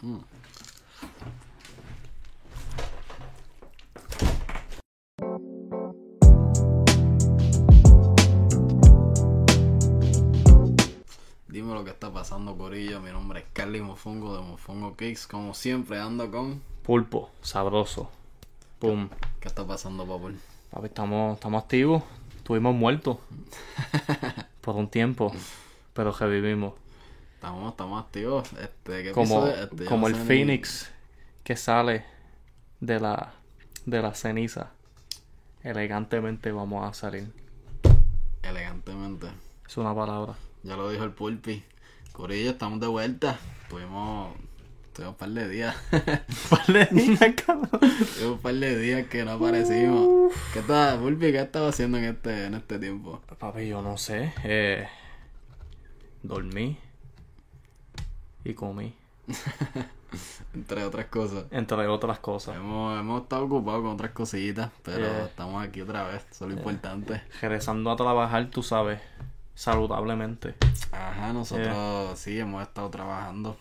Dime lo que está pasando, Corillo. Mi nombre es Carly Mofongo de Mofongo Cakes. Como siempre, ando con. Pulpo, sabroso. Pum. ¿Qué está pasando, papá? Papi, estamos, estamos activos. Estuvimos muertos por un tiempo, pero revivimos. Estamos, estamos activos. Este, ¿qué Como? Este, como el ni- Phoenix que sale de la, de la ceniza. Elegantemente vamos a salir. Elegantemente. Es una palabra. Ya lo dijo el Pulpi. Corillo, estamos de vuelta. Tuvimos. Tuvimos un par de días. Tuvimos un par de días que no aparecimos. ¿Qué tal, Pulpi? ¿Qué estaba haciendo en este, en este tiempo? Papi, yo no sé. Eh, dormí y comí, Entre otras cosas. entre otras cosas. Hemos, hemos estado ocupados con otras cositas, pero Yeah. estamos aquí otra vez. Eso es lo importante. Regresando a trabajar, tú sabes, saludablemente. Ajá, nosotros sí hemos estado trabajando.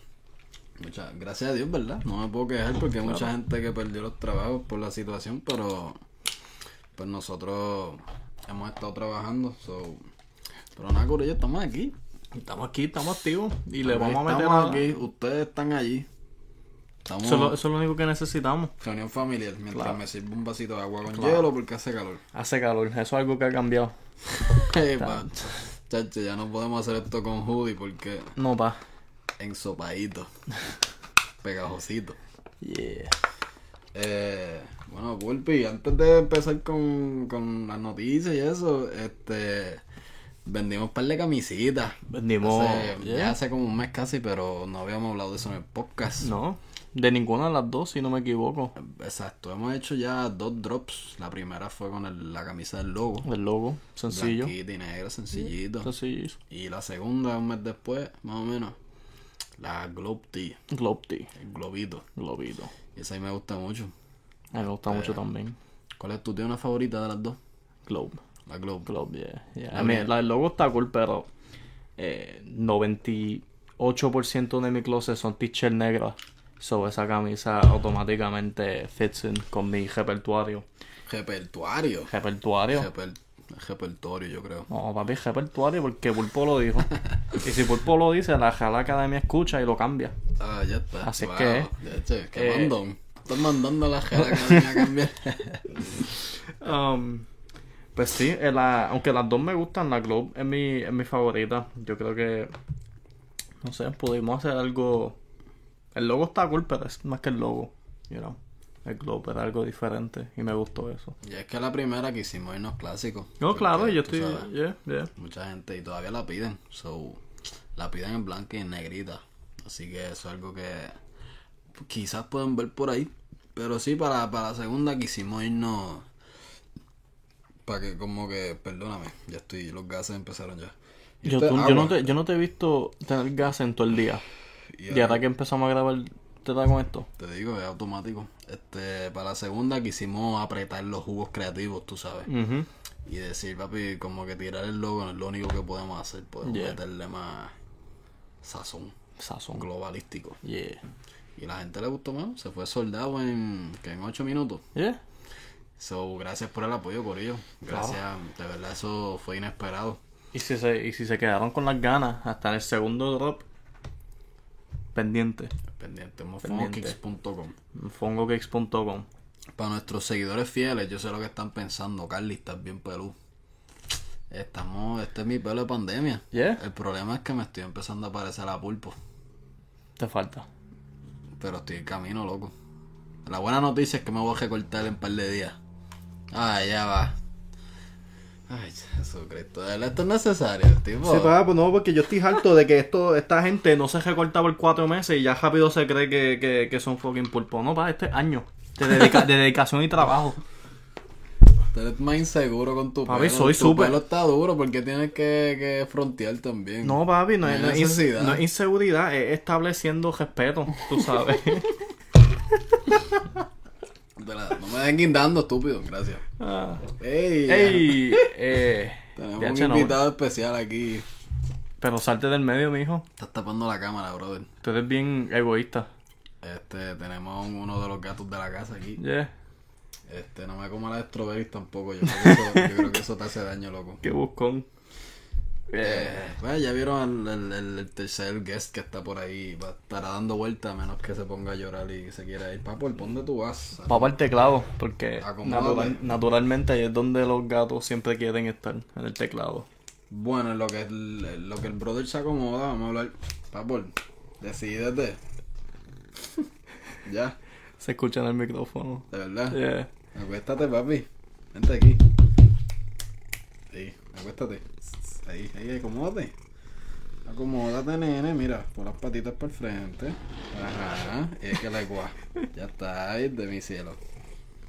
Muchas, gracias a Dios, ¿verdad? No me puedo quejar porque hay mucha gente que perdió los trabajos por la situación, pero pues nosotros hemos estado trabajando. So, pero nada, Corillo, estamos aquí. Estamos aquí, estamos activos y le vamos a meter estamos a... aquí, ustedes están allí. Estamos Eso, es lo, eso es lo único que necesitamos. reunión familiar mientras Claro. me sirvo un vasito de agua con Claro. hielo porque hace calor. Hace calor, eso es algo que ha cambiado. Ey, pa, chacho, ya no podemos hacer esto con hoodie porque No, pa. ensopadito, pegajosito. Yeah. Eh, bueno, Pulpi, antes de empezar con, con las noticias y eso, este vendimos un par de camisitas. Vendimos... Hace- yeah. Ya hace como un mes casi, pero no habíamos hablado de eso en el podcast. No, de ninguna de las dos, si no me equivoco. Exacto, hemos hecho ya dos drops. La primera fue con el- la camisa del logo. El logo, sencillo. Blanquita y negra, sencillito. Sencillo. Y la segunda, un mes después, más o menos, la Globe Tee, Globe Tea, el globito. globito. Y esa a mí me gusta mucho. A mí me gusta mucho también. ¿Cuál es tu una favorita de las dos? Globe. La Globe. Globe, yeah. yeah. La A mí, mía. la del logo está cool, pero eh, 98% de mi closet son t-shirts negras. So esa camisa automáticamente fits in con mi repertorio. Repertuario. ¿Repertorio? Reper- repertorio, yo creo. No, papi, repertorio porque Pulpo lo dijo. y si Pulpo lo dice, la Real Academia escucha y lo cambia. Ah, ya está. Así Wow, que- qué eh, mandón. Estás mandando a la me a cambiar. Um, pues sí, eh, la- aunque las dos me gustan, la Globe es mi, es mi favorita. Yo creo que, no sé, pudimos hacer algo... El logo está cool, pero es más que el logo, you know. El Globe era algo diferente y me gustó eso. y es que la primera que hicimos irnos clásicos. No, claro, yo estoy... sabes, Yeah, yeah. Mucha gente y todavía la piden. So, la piden en blanca y en negrita. Así que eso es algo que quizás pueden ver por ahí. Pero sí, para, para la segunda quisimos irnos. Para que, como que, perdóname, ya estoy, los gases empezaron ya. Y Yo, tú- no te, yo no te he visto tener gas en todo el día. Y Y ahora que empezamos a grabar, ¿te da con esto? Te digo, es automático. Este, para la segunda quisimos apretar los jugos creativos, tú sabes. Y decir, papi, como que tirar el logo no es lo único que podemos hacer. Podemos Yeah. meterle más sazón Sazón. globalístico. Yeah. Y la gente le gustó más. Se fue soldado en, que en 8 minutos. Yeah. So, gracias por el apoyo, Corillo. Gracias, de verdad, eso fue inesperado. Y si se, y si se quedaron con las ganas hasta en el segundo drop, pendiente. Pendiente, mofongokicks.com. Fongokicks.com. Para nuestros seguidores fieles, yo sé lo que están pensando. Carly, estás bien pelú. Estamos, este es mi pelo de pandemia. Yeah. El problema es que me estoy empezando a parecer a pulpo. Te falta. Pero estoy en camino, loco. La buena noticia es que me voy a recortar en un par de días. Ay, ya va. Ay, Jesucristo. ¿De verdad Esto es necesario, tipo. Sí, pues no, porque yo estoy harto de que esto, esta gente no se recorta por cuatro meses y ya rápido se cree que, que, que son fucking pulpo. No, pa, este es año de, dedica- de dedicación y trabajo. Tú eres más inseguro con tu Papi, pelo. soy tu pelo está duro porque tienes que, que frontear también. No, papi, no, es, no es inseguridad, es estableciendo respeto, tú sabes. La- no me den guindando, estúpido. Gracias. Ah. ¡Ey! Ey, eh, Tenemos un no, invitado especial aquí. pero salte del medio, mijo. Estás tapando la cámara, brother. Tú eres bien egoísta. Este, tenemos uno de los gatos de la casa aquí. Yeah. Este, no me como la de tampoco. Yo creo, que eso, yo creo que eso te hace daño, loco. Qué buscón. Eh, pues ya vieron el, el- el tercer guest que está por ahí. Estará dando vuelta a menos que se ponga a llorar y se quiera ir. Papo, ¿por dónde tú vas? Va para el teclado, porque natural- naturalmente ahí es donde los gatos siempre quieren estar, en el teclado. Bueno, en lo que el, lo que el brother se acomoda, vamos a hablar. Papo, decídete. ya, Se escucha en el micrófono. de verdad. Yeah. Acuéstate, papi. Vente aquí. Ahí, acuéstate. Ahí, ahí, acomódate. Acomódate, nene. Mira, pon las patitas para el frente. Ajá. Y es que la igual. Ya está ahí de mi cielo.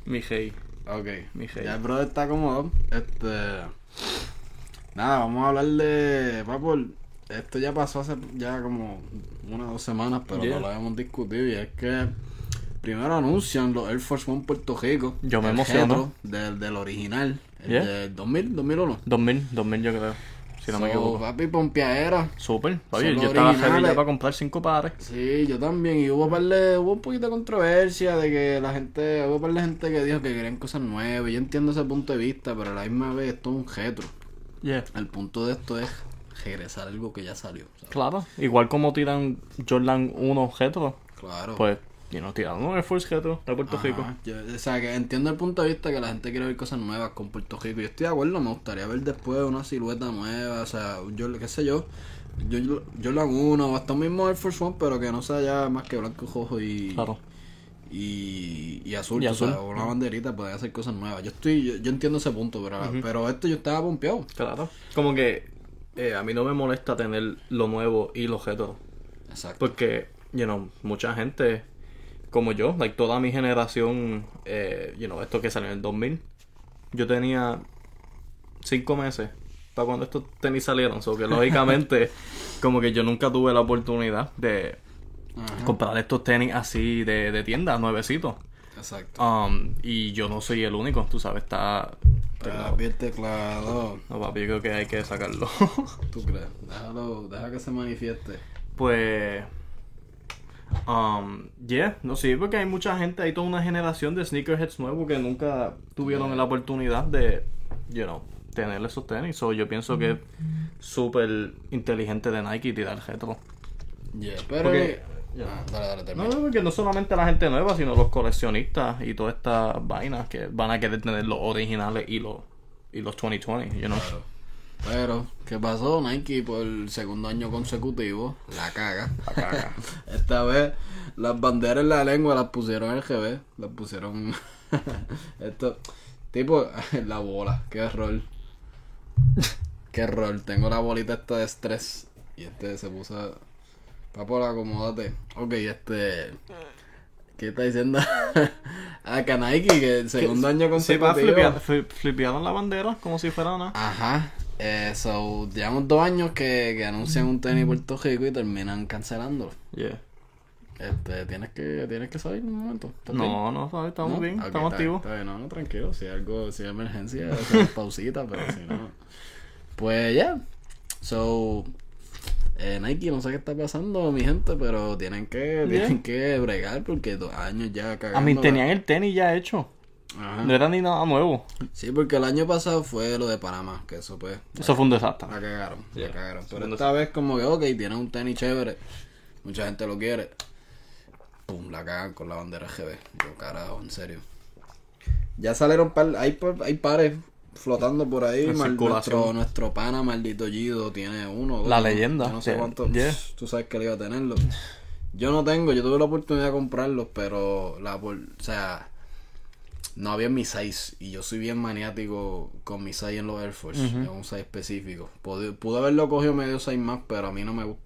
Mi hey. Ok. Mi hey. Ya el brother está cómodo. Este. Nada, vamos a hablar de. Papo, esto ya pasó hace ya como una o dos semanas, pero Yeah. no lo habíamos discutido. Y es que. Primero anuncian los Air Force One Puerto Rico. Yo me emociono. Del, del original. El Yeah. del 2000, 2001. 2000, 2000 yo creo. Si no me So, equivoco. Papi, pompeadera. Oye, son yo estaba ya originales. para comprar cinco pares. Sí, yo también. Y hubo, par de- hubo un poquito de controversia de que la gente. Hubo un par de gente que dijo que querían cosas nuevas. Yo entiendo ese punto de vista, pero a la misma vez esto es un retro. Yeah. El punto de esto es regresar algo que ya salió. ¿sabes? Claro. Igual como tiran Jordan 1 retro, Claro. pues, you know, tiran un Air Force retro de Puerto Ajá. Rico. Yo- o sea, que entiendo el punto de vista que la gente quiere ver cosas nuevas con Puerto Rico. Yo estoy de acuerdo, me gustaría ver después una silueta nueva. O sea, yo, qué sé yo. Yo, yo, yo lo hago uno, hasta un mismo Air Force One, pero que no sea ya más que blanco, rojo y, Claro. y, y azul. Y o sea, azul. una banderita puede hacer cosas nuevas. Yo estoy, yo, yo entiendo ese punto, pero, pero esto yo estaba pompeado. Claro. Como que eh, a mí no me molesta tener lo nuevo y lo retro. Exacto. Porque, you know, mucha gente como yo, like toda mi generación, eh, you know, esto que salió en el 2000, yo tenía cinco meses para cuando estos tenis salieron. So que lógicamente, como que yo nunca tuve la oportunidad de Ajá. comprar estos tenis así de, de tienda, nuevecitos. Exacto. Um, y yo no soy el único, tú sabes, está... Papi, el teclado. No, papi, yo creo que hay que sacarlo. ¿Tú crees? Déjalo, deja que se manifieste. Pues. Um, yeah, no sí, porque hay mucha gente, hay toda una generación de sneakerheads nuevos que nunca tuvieron la oportunidad de, you know, tener esos tenis. So, yo pienso que es súper inteligente de Nike tirar retro. Yeah, pero. Porque- Ah, dale, dale, no, porque no solamente la gente nueva, sino los coleccionistas y todas estas vainas que van a querer tener los originales y los, y los 2020, you know. Claro. Pero, ¿qué pasó? Nike por el segundo año consecutivo la caga. La caga. Esta vez las banderas en la lengua las pusieron en GB. Las pusieron. Esto. Tipo, la bola. Qué error. Qué error. Tengo la bolita esta de estrés. Y este se puso. Papo, acomódate. Ok, este. ¿Qué está diciendo? ah, que Nike, que el segundo año Sí, consecutivo. fli- flipearon la bandera como si fuera nada. Ajá. Eh, so, llevamos dos años que, que anuncian un tenis Puerto Rico y terminan cancelándolo. Yeah. Este, tienes que, tienes que salir un momento. No, no, ¿sabes? estamos ¿No? bien, estamos está activos. está bien, no, no, tranquilo. Si hay algo, si hay emergencia, hacemos pausita, pero si no. Pues ya. So, eh, Nike, no sé qué está pasando, mi gente, pero tienen que, Yeah. tienen que bregar porque dos años ya cagando. A mí tenían el tenis ya hecho. Ajá. No era ni nada nuevo. Sí, porque el año pasado fue lo de Panamá, que eso pues. Eso fue un desastre. La cagaron, la Yeah. cagaron. Pero esta vez como que, ok, tiene un tenis chévere. Mucha gente lo quiere. Pum, la cagan con la bandera GB. Yo, carajo, en serio. Ya salieron par, hay, hay pares flotando por ahí. Mal- nuestro, nuestro pana maldito Gido tiene uno. dos, La leyenda. Yo no sé Yeah. Tú sabes que él iba a tenerlo. Yo no tengo, yo tuve la oportunidad de comprarlos, pero la por- o sea, no había mi size y yo soy bien maniático con mi size en los Air Force, en un size específico. Pude, pude haberlo cogido medio size más, pero a mí no me gusta,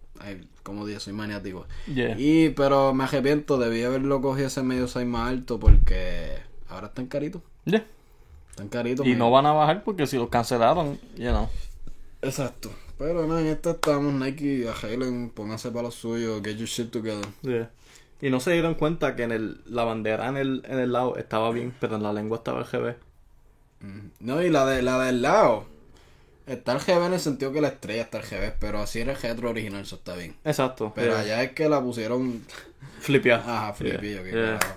como dije, soy maniático. Yeah. Y pero me arrepiento, debí haberlo cogido ese medio size más alto porque ahora están caritos, Yeah. están caritos. Y no van a bajar porque si los cancelaron, you know. Exacto. Pero no, en esta estamos Nike, arreglen, pónganse para lo suyo, get your shit together. Yeah. Y no se dieron cuenta que en el, la bandera en el, en el lado estaba bien, pero en la lengua estaba el GB. Mm. No, y la de la del lado. Está el GB en el sentido que la estrella está el GB, pero así era el retro original, eso está bien. Exacto. Pero yeah. allá es que la pusieron. Flipia. Ajá, flippy, ok, Yeah. carajo.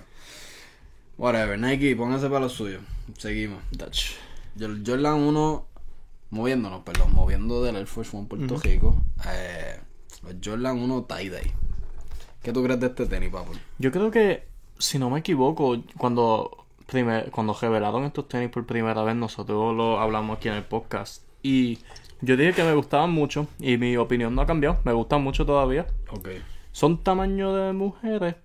Whatever, Nike, pónganse para lo suyo. Seguimos. Dutch. Jor- Jordan 1, moviéndonos, perdón, moviendo del Air Force One Puerto Rico. Eh, Jordan 1 tie-dye. ¿Qué tú crees de este tenis, papu? Yo creo que, si no me equivoco, cuando, primer, cuando revelaron estos tenis por primera vez, nosotros lo hablamos aquí en el podcast. Y yo dije que me gustaban mucho y mi opinión no ha cambiado. Me gustan mucho todavía. Ok. ¿Son tamaño de mujeres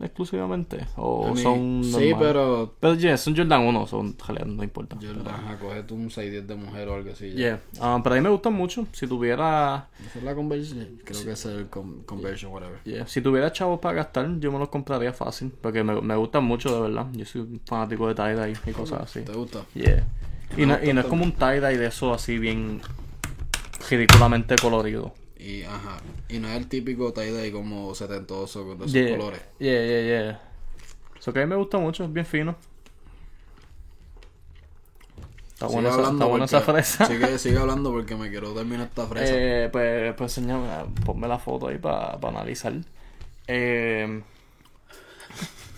exclusivamente? ¿O son Sí, pero. Pero yeah, son Jordan 1, son en realidad no importa. Jordan, ajá, coge tú un 610 de mujer o algo así. ya. Yeah. Ah, pero a mí me gustan mucho. Si tuviera ¿Esa es la conversion? Creo que es el con- conversion, whatever. yeah, si tuviera chavos para gastar, yo me los compraría fácil. Porque me, me gustan mucho, de verdad. Yo soy un fanático de tie-dye y cosas así. ¿Te gusta? Yeah. Y no, y no es como un tie-dye de eso así bien ridículamente colorido. Y, ajá. Y no es el típico tie-dye como setentoso con esos Yeah. colores. Yeah, yeah, yeah. Eso que a mí me gusta mucho, es bien fino. Está Sigue buena esa, está buena esa fresa. Sigue, sigue hablando porque me quiero terminar esta fresa. Eh, pues, pues enséñame, ponme la foto ahí para analizar. Eh,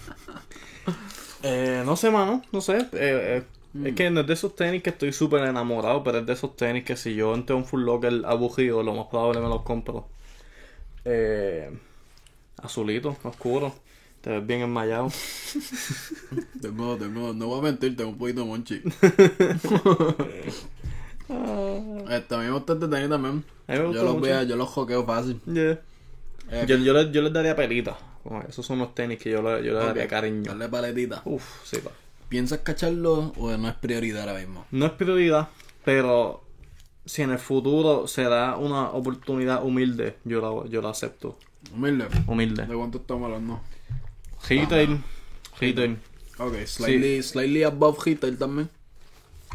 eh, no sé, mano, no sé. Eh, eh, Es que no es de esos tenis que estoy súper enamorado, pero es de esos tenis que si yo entro a un Full Locker aburrido, lo más probable me los compro. Eh, azulito, oscuro. Te ves bien enmayado. Tengo, tengo, no voy a mentir, tengo un poquito de monchi. este, a mí me gusta este tenis también. A mí me gusta yo los voy a- yo los joqueo fácil. Yeah. Eh, Yo, yo, les, yo les daría pelita. Esos son los tenis que yo le, yo le daría ok, cariño. Darle paletita. Uf, sí, pa. ¿Piensas cacharlo o no es prioridad ahora mismo? No es prioridad, pero si en el futuro se da una oportunidad humilde, yo la, yo la acepto. Humilde. Humilde. ¿De cuánto estamos hablando? Retail. Retail. Ok, slightly, slightly above retail también.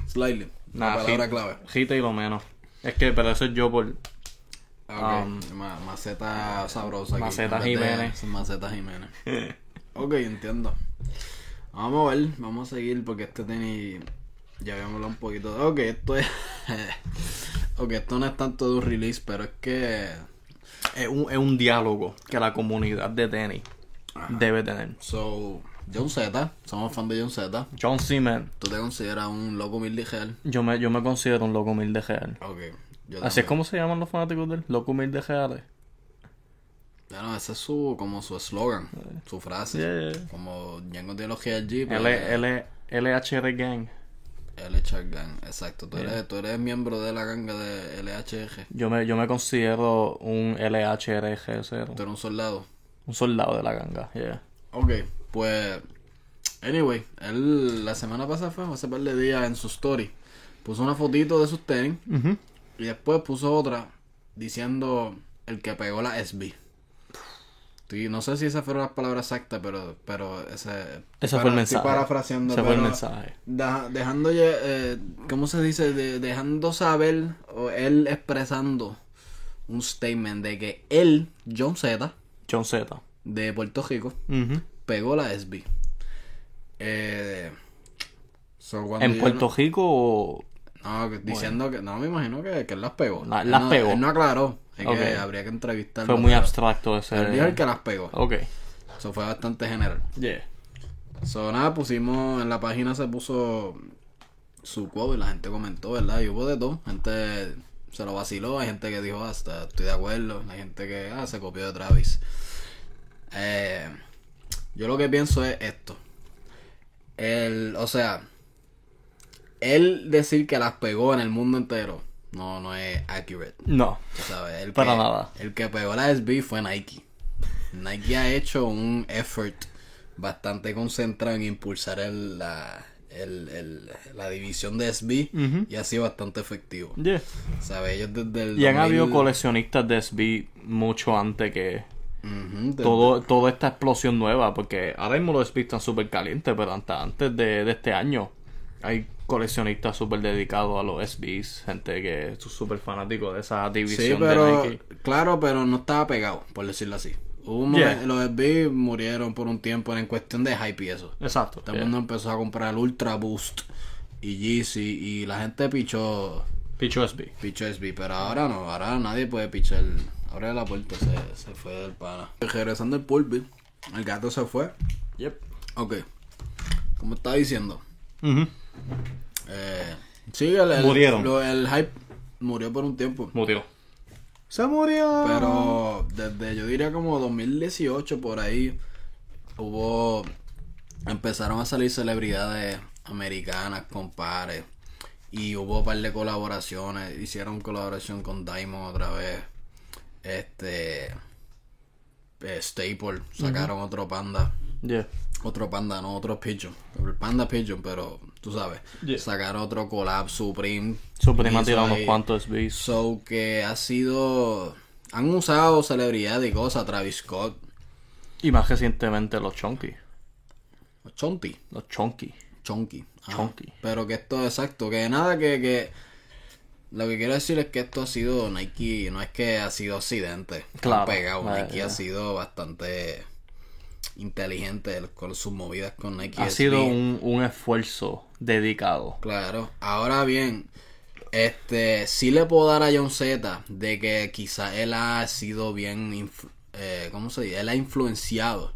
Slightly. Nah, la palabra hit- clave. Retail o menos. Es que, pero eso es yo por. Ah, Um. Ma- maceta sabrosa. aquí, Maceta de- Jiménez. Maceta Jiménez. ok, entiendo. Vamos a ver, vamos a seguir porque este tenis ya habíamos hablado un poquito. Ok, esto es. ok, esto no es tanto de un release, pero es que. Es un, es un diálogo que la comunidad de tenis debe tener. So, John Z, somos fan de John Z. John Seaman, ¿Tú te consideras un loco humilde real? yo me, yo me considero un loco humilde real. Ok. Yo Así es como se llaman los fanáticos del loco humilde reales. Bueno, ese es su, como su eslogan, su frase. Yeah, yeah. Como Django de los GLG, pues, L, L, LHR Gang. LHR Gang, exacto. Tú eres, tú eres miembro de la ganga de LHR. Yo me, yo me considero un LHRG0. Tú eres un soldado. Un soldado de la ganga, yeah. Ok, pues. Anyway, él la semana pasada fue, hace par de días en su story. Puso una fotito de sus tenis y después puso otra diciendo el que pegó la SB. Sí, no sé si esas fueron las palabras exactas, pero, pero ese. Ese para- fue el estoy mensaje. parafraseando, Ese fue el mensaje. deja- dejando eh, ¿cómo se dice? De- dejando saber, o él expresando un statement de que él, John Z, John Z. de Puerto Rico, pegó la SB. Eh, so, ¿En Puerto Rico o...? No, diciendo que, no me imagino que, que él las pegó. La- Él las no, pegó. Él no aclaró. Que habría que entrevistarlo. Fue muy pero abstracto ese... Él dijo el que las pegó. Ok. Eso fue bastante general. Yeah. So, nada, pusimos, en la página se puso su quote y la gente comentó, ¿verdad? Y hubo de todo. Gente se lo vaciló, hay gente que dijo, hasta estoy de acuerdo. Hay gente que, ah, se copió de Travis. Eh, yo lo que pienso es esto. El, o sea, él decir que las pegó en el mundo entero, no, no es accurate. No. Tú sabes, el Para que, nada. El que pegó la SB fue Nike. Nike ha hecho un effort bastante concentrado en impulsar el, la, el, el- la división de SB y ha sido bastante efectivo. Yeah. ¿Sabes? Ellos desde el. Y han 2000 habido coleccionistas de SB mucho antes que desde- todo, toda esta explosión nueva, porque ahora mismo los SB están súper calientes, pero antes, antes de, de este año hay coleccionistas súper dedicados a los SBs, gente que es súper fanático de esa Sí, división pero. de Nike. Claro, pero no estaba pegado, por decirlo así. Hubo un Yeah. momento- Los SB murieron por un tiempo en cuestión de hype y eso. Exacto. Todo el yeah. mundo empezó a comprar el Ultra Boost y Yeezy y la gente pichó Picho SB. Picho SB, pero ahora no, ahora nadie puede pichar. Abre la puerta, se, se fue del pana. Regresando al pulpi, el gato se fue. Yep. Ok. Como estaba diciendo, Ujú. Eh, sí, el, el- Murieron. lo- el hype murió por un tiempo. Murió. Se murió. Pero desde yo diría como 2018 por ahí hubo empezaron a salir celebridades americanas, compadre, y hubo un par de colaboraciones, hicieron colaboración con Diamond otra vez. Este eh, Staple sacaron otro panda, Yeah. otro panda, no otro pigeon. El panda pigeon, pero tú sabes, Yeah. sacaron otro collab Supreme. Supreme ha tirado unos cuantos SBs. So que ha sido. Han usado celebridades y cosas, Travis Scott, Y más recientemente los Chunky. Chonti, Los Chunky. Chonky. ajá. Chonky. Pero que esto exacto, que nada que, que. Lo que quiero decir es que esto ha sido Nike, no es que ha sido accidente. Claro, pegado. Nike ha sido bastante inteligente con sus movidas con Nike. Ha SB. sido un, un esfuerzo dedicado. Claro. Ahora bien, este, sí le puedo dar a John Z de que quizá él ha sido bien, eh, ¿cómo se dice? Él ha influenciado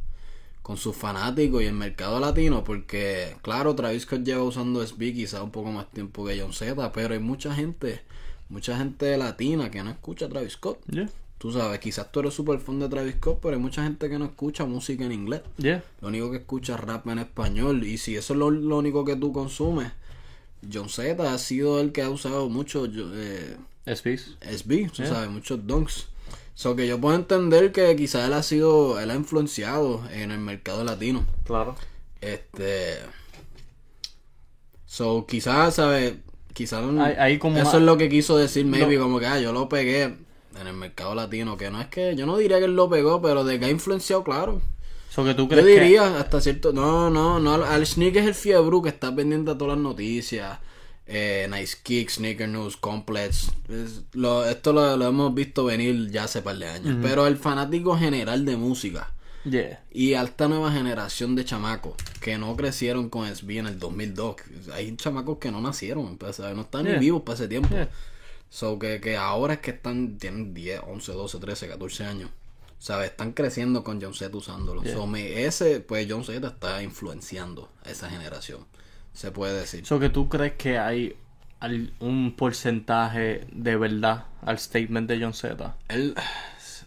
con sus fanáticos y el mercado latino porque, claro, Travis Scott lleva usando SB quizá un poco más tiempo que John Z, pero hay mucha gente, mucha gente latina que no escucha a Travis Scott. Yeah. Tú sabes, quizás tú eres súper fan de Travis Scott, pero hay mucha gente que no escucha música en inglés. Yeah. Lo único que escucha es rap en español. Y si eso es lo, lo único que tú consumes, John Z ha sido el que ha usado mucho eh, SBs. SB, tú Yeah. sabes, muchos dunks. So que yo puedo entender que quizás él ha sido, él ha influenciado en el mercado latino. Claro. Este. So quizás, ¿sabes? Quizás como eso es lo que quiso decir, maybe, como que ah, yo lo pegué en el mercado latino. Que no es que, yo no diría que él lo pegó, pero de que ha influenciado, claro. So que tú Yo crees que... diría hasta cierto. No, no, no. Al Sneak es el fiebre que está pendiente a todas las noticias. Eh, nice Kick, Sneaker News, Complex. Es- lo- esto lo, lo hemos visto venir ya hace par de años. Pero el fanático general de música Yeah. y a esta nueva generación de chamacos que no crecieron con SB en el 2002. Hay chamacos que no nacieron, pues, no están ni vivos para ese tiempo. Yeah. So que, que ahora es que están, tienen 10, 11, 12, 13, 14 años. ¿Sabes? Están creciendo con John Z usándolo. So, me- ese, pues John Z está influenciando a esa generación. Se puede decir. So que tú crees que hay un porcentaje de verdad al statement de John Z. Él,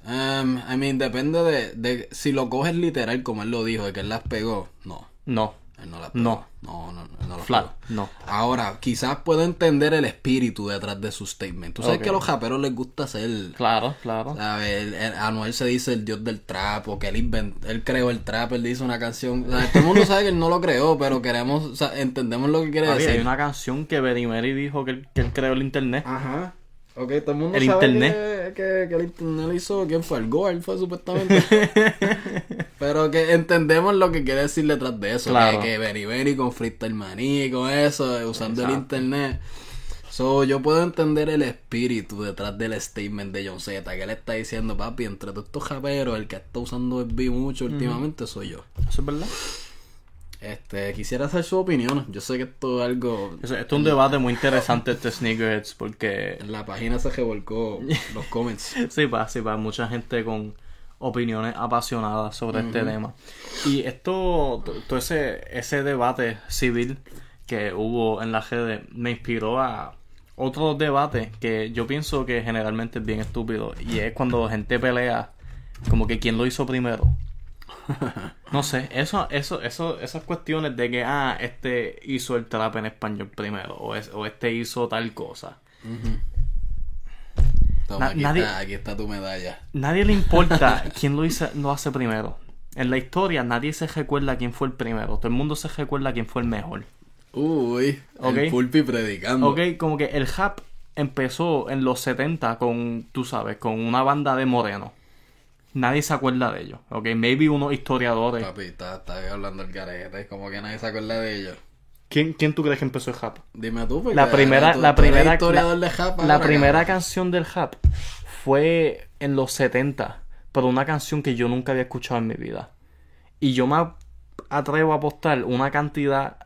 um, I mean, depende de, de si lo coges literal como él lo dijo, de que él las pegó. No, No. Él no pegó. No. No, no, no las Flat. No. Ahora, quizás puedo entender el espíritu detrás de su statement. Tú sabes que a los raperos les gusta ser Claro, claro. ¿Sabes? El- el- Anuel se dice el dios del trap, o que él inventó, él creó el trap, él hizo una canción. ¿sabes? Todo el mundo sabe que él no lo creó, pero queremos, o sea, entendemos lo que quiere Papi, hay decir. una canción que Betty Mary dijo que él, que él creó el internet. Ajá. Ok, todo el mundo El sabe internet. Que, que, que el internet lo hizo, ¿quién fue? El Gold fue supuestamente. pero que entendemos lo que quiere decir detrás de eso. Claro. Que, que Benny con Freestyle Maní, con eso, eh, usando el Exacto. internet. So, yo puedo entender el espíritu detrás del statement de John Z, que él está diciendo, papi, entre todos estos japeros, el que está usando SB mucho últimamente soy yo. Eso es verdad. Este, quisiera hacer su opinión. Yo sé que esto es algo... Esto es un debate muy interesante este Sneakerheads porque En la página se revolcó los comments. sí, para, sí, para mucha gente con opiniones apasionadas sobre este tema. Y esto, to- todo ese, ese debate civil que hubo en la redes me inspiró a otro debate que yo pienso que generalmente es bien estúpido y es cuando gente pelea como que quién lo hizo primero. No sé, eso, eso, eso, esas cuestiones de que, ah, este hizo el trap en español primero, o, es- o este hizo tal cosa. Toma, Na- aquí, nadie- está, aquí está tu medalla. Nadie le importa quién lo, hizo, lo hace primero. En la historia nadie se recuerda quién fue el primero. Todo el mundo se recuerda quién fue el mejor. Uy, Ok. el pulpi predicando. Ok, como que el rap empezó en los 70 con, tú sabes, con una banda de morenos. Nadie se acuerda de ellos. Ok, maybe unos historiadores. Papi, está, está hablando el garete, como que nadie se acuerda de ellos. ¿Quién, quién tú crees que empezó el rap? Dime tú, porque La primera, tú- la tú primera, historiador la, de rap la primera cabrón. canción del rap fue en los 70, pero una canción que yo nunca había escuchado en mi vida. Y yo me atrevo a apostar una cantidad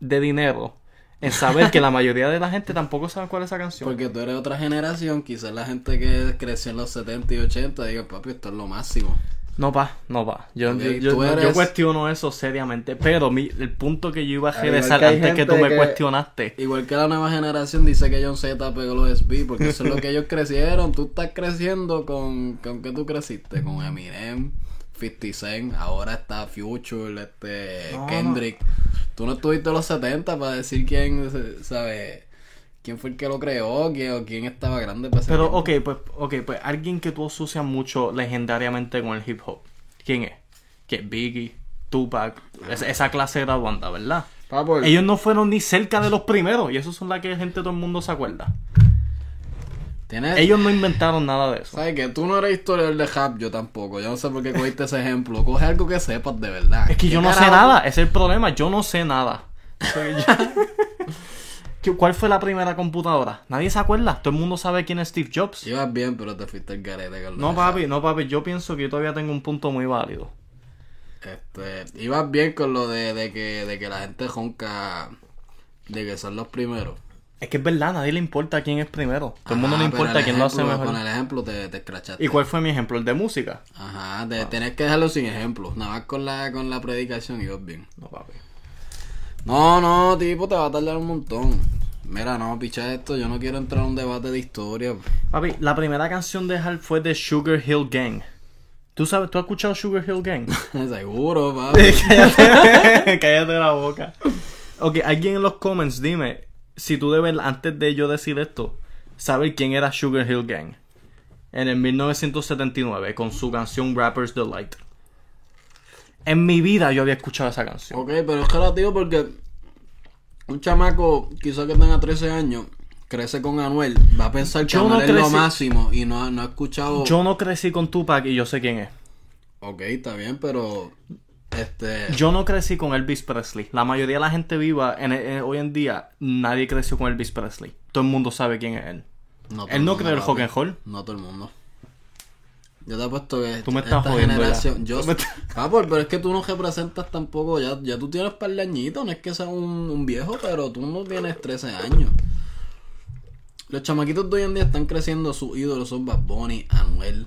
de dinero en saber que la mayoría de la gente tampoco sabe cuál es esa canción. Porque tú eres otra generación, quizás la gente que creció en los 70 y 80 diga, papi, esto es lo máximo. No pa, no pa. Yo, yo, cuestiono eso seriamente. Pero mi, el punto que yo iba a regresar que antes que tú me que- cuestionaste. Igual que la nueva generación dice que John Z pegó los SB, porque eso es lo que ellos crecieron. Tú estás creciendo con. ¿Con qué tú creciste? Con Eminem, 50 Cent, ahora está Future, este, No, Kendrick. Tú no estuviste en los 70 para decir quién, ¿sabes? ¿Quién fue el que lo creó? ¿Quién, o quién estaba grande para Pero, ok, pues, ok, pues alguien que tú asocias mucho legendariamente con el hip hop. ¿Quién es? Que es Biggie, Tupac, esa, esa clase de la banda, ¿verdad? Papo, Ellos no fueron ni cerca de los primeros y esos son las que gente todo el mundo se acuerda. Tienes- Ellos no inventaron nada de eso. ¿Sabes que Tú no eres historiador de rap, yo tampoco. Yo no sé por qué cogiste ese ejemplo. Coge algo que sepas de verdad. Es que ¿Qué yo no sé nada, es el problema, yo no sé nada. Soy yo- ¿Qué- ¿Cuál fue la primera computadora? Nadie se acuerda, todo el mundo sabe quién es Steve Jobs. Ibas bien, pero te fuiste el garete con lo No papi, no papi, yo pienso que yo todavía tengo un punto muy válido. Este, ibas bien con lo de, de que, de que la gente jonca de que son los primeros. Es que es verdad, a nadie le importa quién es primero. Todo el mundo le pero importa quién lo hace mejor. Con el ejemplo te, te escrachaste. ¿Y cuál fue mi ejemplo? El de música. Ajá, de, tenés que dejarlo sin ejemplo. Nada más con la, con la predicación ibas bien. No, papi. No, no, tipo, te va a tardar un montón. Mira, no, picha esto, yo no quiero entrar a un debate de historia. Papi, la primera canción de Hal fue de Sugar Hill Gang. ¿Tú sabes, tú has escuchado Sugar Hill Gang? Seguro, papi. cállate, cállate la boca. Ok, alguien en los comments dime si tú debes, antes de yo decir esto, saber quién era Sugar Hill Gang. En el 1979, con su canción Rapper's Delight. En mi vida yo había escuchado esa canción. Ok, pero es relativo porque un chamaco, quizás que tenga 13 años, crece con Anuel, va a pensar que Yo no Anuel es lo máximo y no, no ha escuchado... Yo no crecí con Tupac y yo sé quién es. Ok, está bien, pero... Este... Yo no crecí con Elvis Presley. La mayoría de la gente viva en, en- hoy en día, nadie creció con Elvis Presley. Todo el mundo sabe quién es él. todo Él no creó el rock and roll. No todo el mundo. Yo te apuesto que Tú me estás esta jodiendo generación... Yo... Me Ah, pues, pero es que tú no representas tampoco... Ya, ya tú tienes par de añitos, no es que seas un, un viejo, pero tú no tienes 13 años. Los chamaquitos de hoy en día están creciendo, sus ídolos son Bad Bunny, Anuel.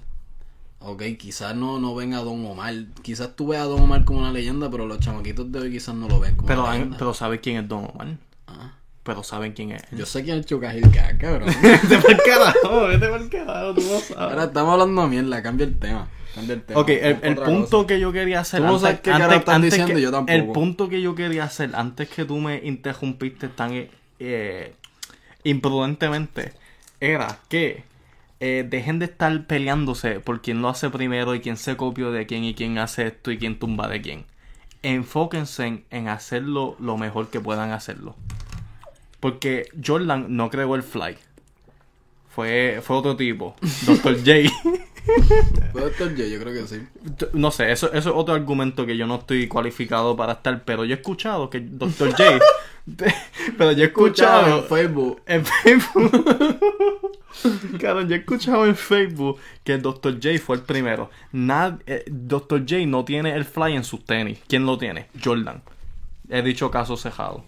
Ok, quizás no, no ven a Don Omar. Quizás tú ves a Don Omar como una leyenda, pero los chamaquitos de hoy quizás no lo ven como Pero, una leyenda. pero ¿saben quién es Don Omar? Ah. Pero saben quién es. Yo sé quién es Chocajil cabrón. Vete por carajo, vete por carajo, tú no sabes. Ahora estamos hablando mierda, cambia el tema. Cambia el tema. Ok, el, punto cosa. que yo quería hacer Tú no sabes qué carajo están diciendo, que, yo tampoco. El punto que yo quería hacer antes que tú me interrumpiste tan eh, imprudentemente era que eh, dejen de estar peleándose por quién lo hace primero y quién se copió de quién y quién hace esto y quién tumba de quién. Enfóquense en, en hacerlo lo mejor que puedan hacerlo. Porque Jordan no creó el fly. Fue, fue otro tipo, Dr. J. Puede estar yo, yo creo que sí. No sé, eso, eso es otro argumento que yo no estoy cualificado para estar, pero yo he escuchado que Dr. J. pero yo he Escuchado escuchado en Facebook. en Facebook. Claro, yo he escuchado en Facebook que el Dr. J fue el primero. Nad- eh, Dr. J no tiene el fly en sus tenis. ¿Quién lo tiene? Jordan. He dicho caso cejado.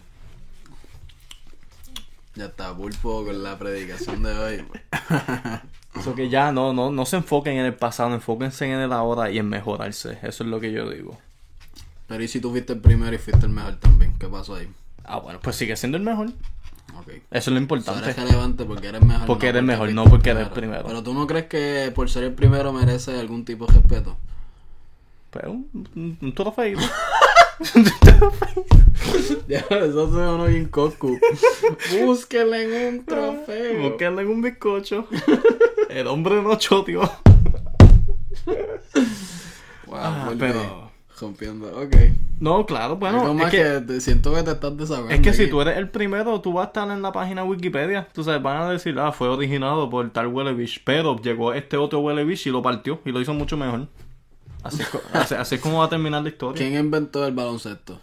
Ya está, pulpo con la predicación de hoy. Eso que ya no, no, no se enfoquen en el pasado, enfóquense en el ahora y en mejorarse. Eso es lo que yo digo. Pero ¿y si tú fuiste el primero y fuiste el mejor también? ¿Qué pasó ahí? Ah, bueno, pues sigue siendo el mejor. Eso es lo importante. eres relevante porque eres mejor. Porque eres mejor, fuiste no porque eres primero. Pero tú no crees que por ser el primero merece algún tipo de respeto. Pues un, un, un trofeo. Ya, eso se uno bien cocu. Búsquenle en un trofeo. Búsquenle en un bizcocho. El hombre no choteó. Wow, Ah, pero- Rompiendo, ok. No, claro, bueno. Algo más es que, que... siento que te estás desahogando. es que si aquí. tú eres el primero, tú vas a estar en la página Wikipedia. Tú sabes, van a decir, ah, fue originado por tal Wellevish. Pero llegó este otro Wellevish y lo partió y lo hizo mucho mejor. Así así, así es como va a terminar la historia. ¿Quién inventó el baloncesto?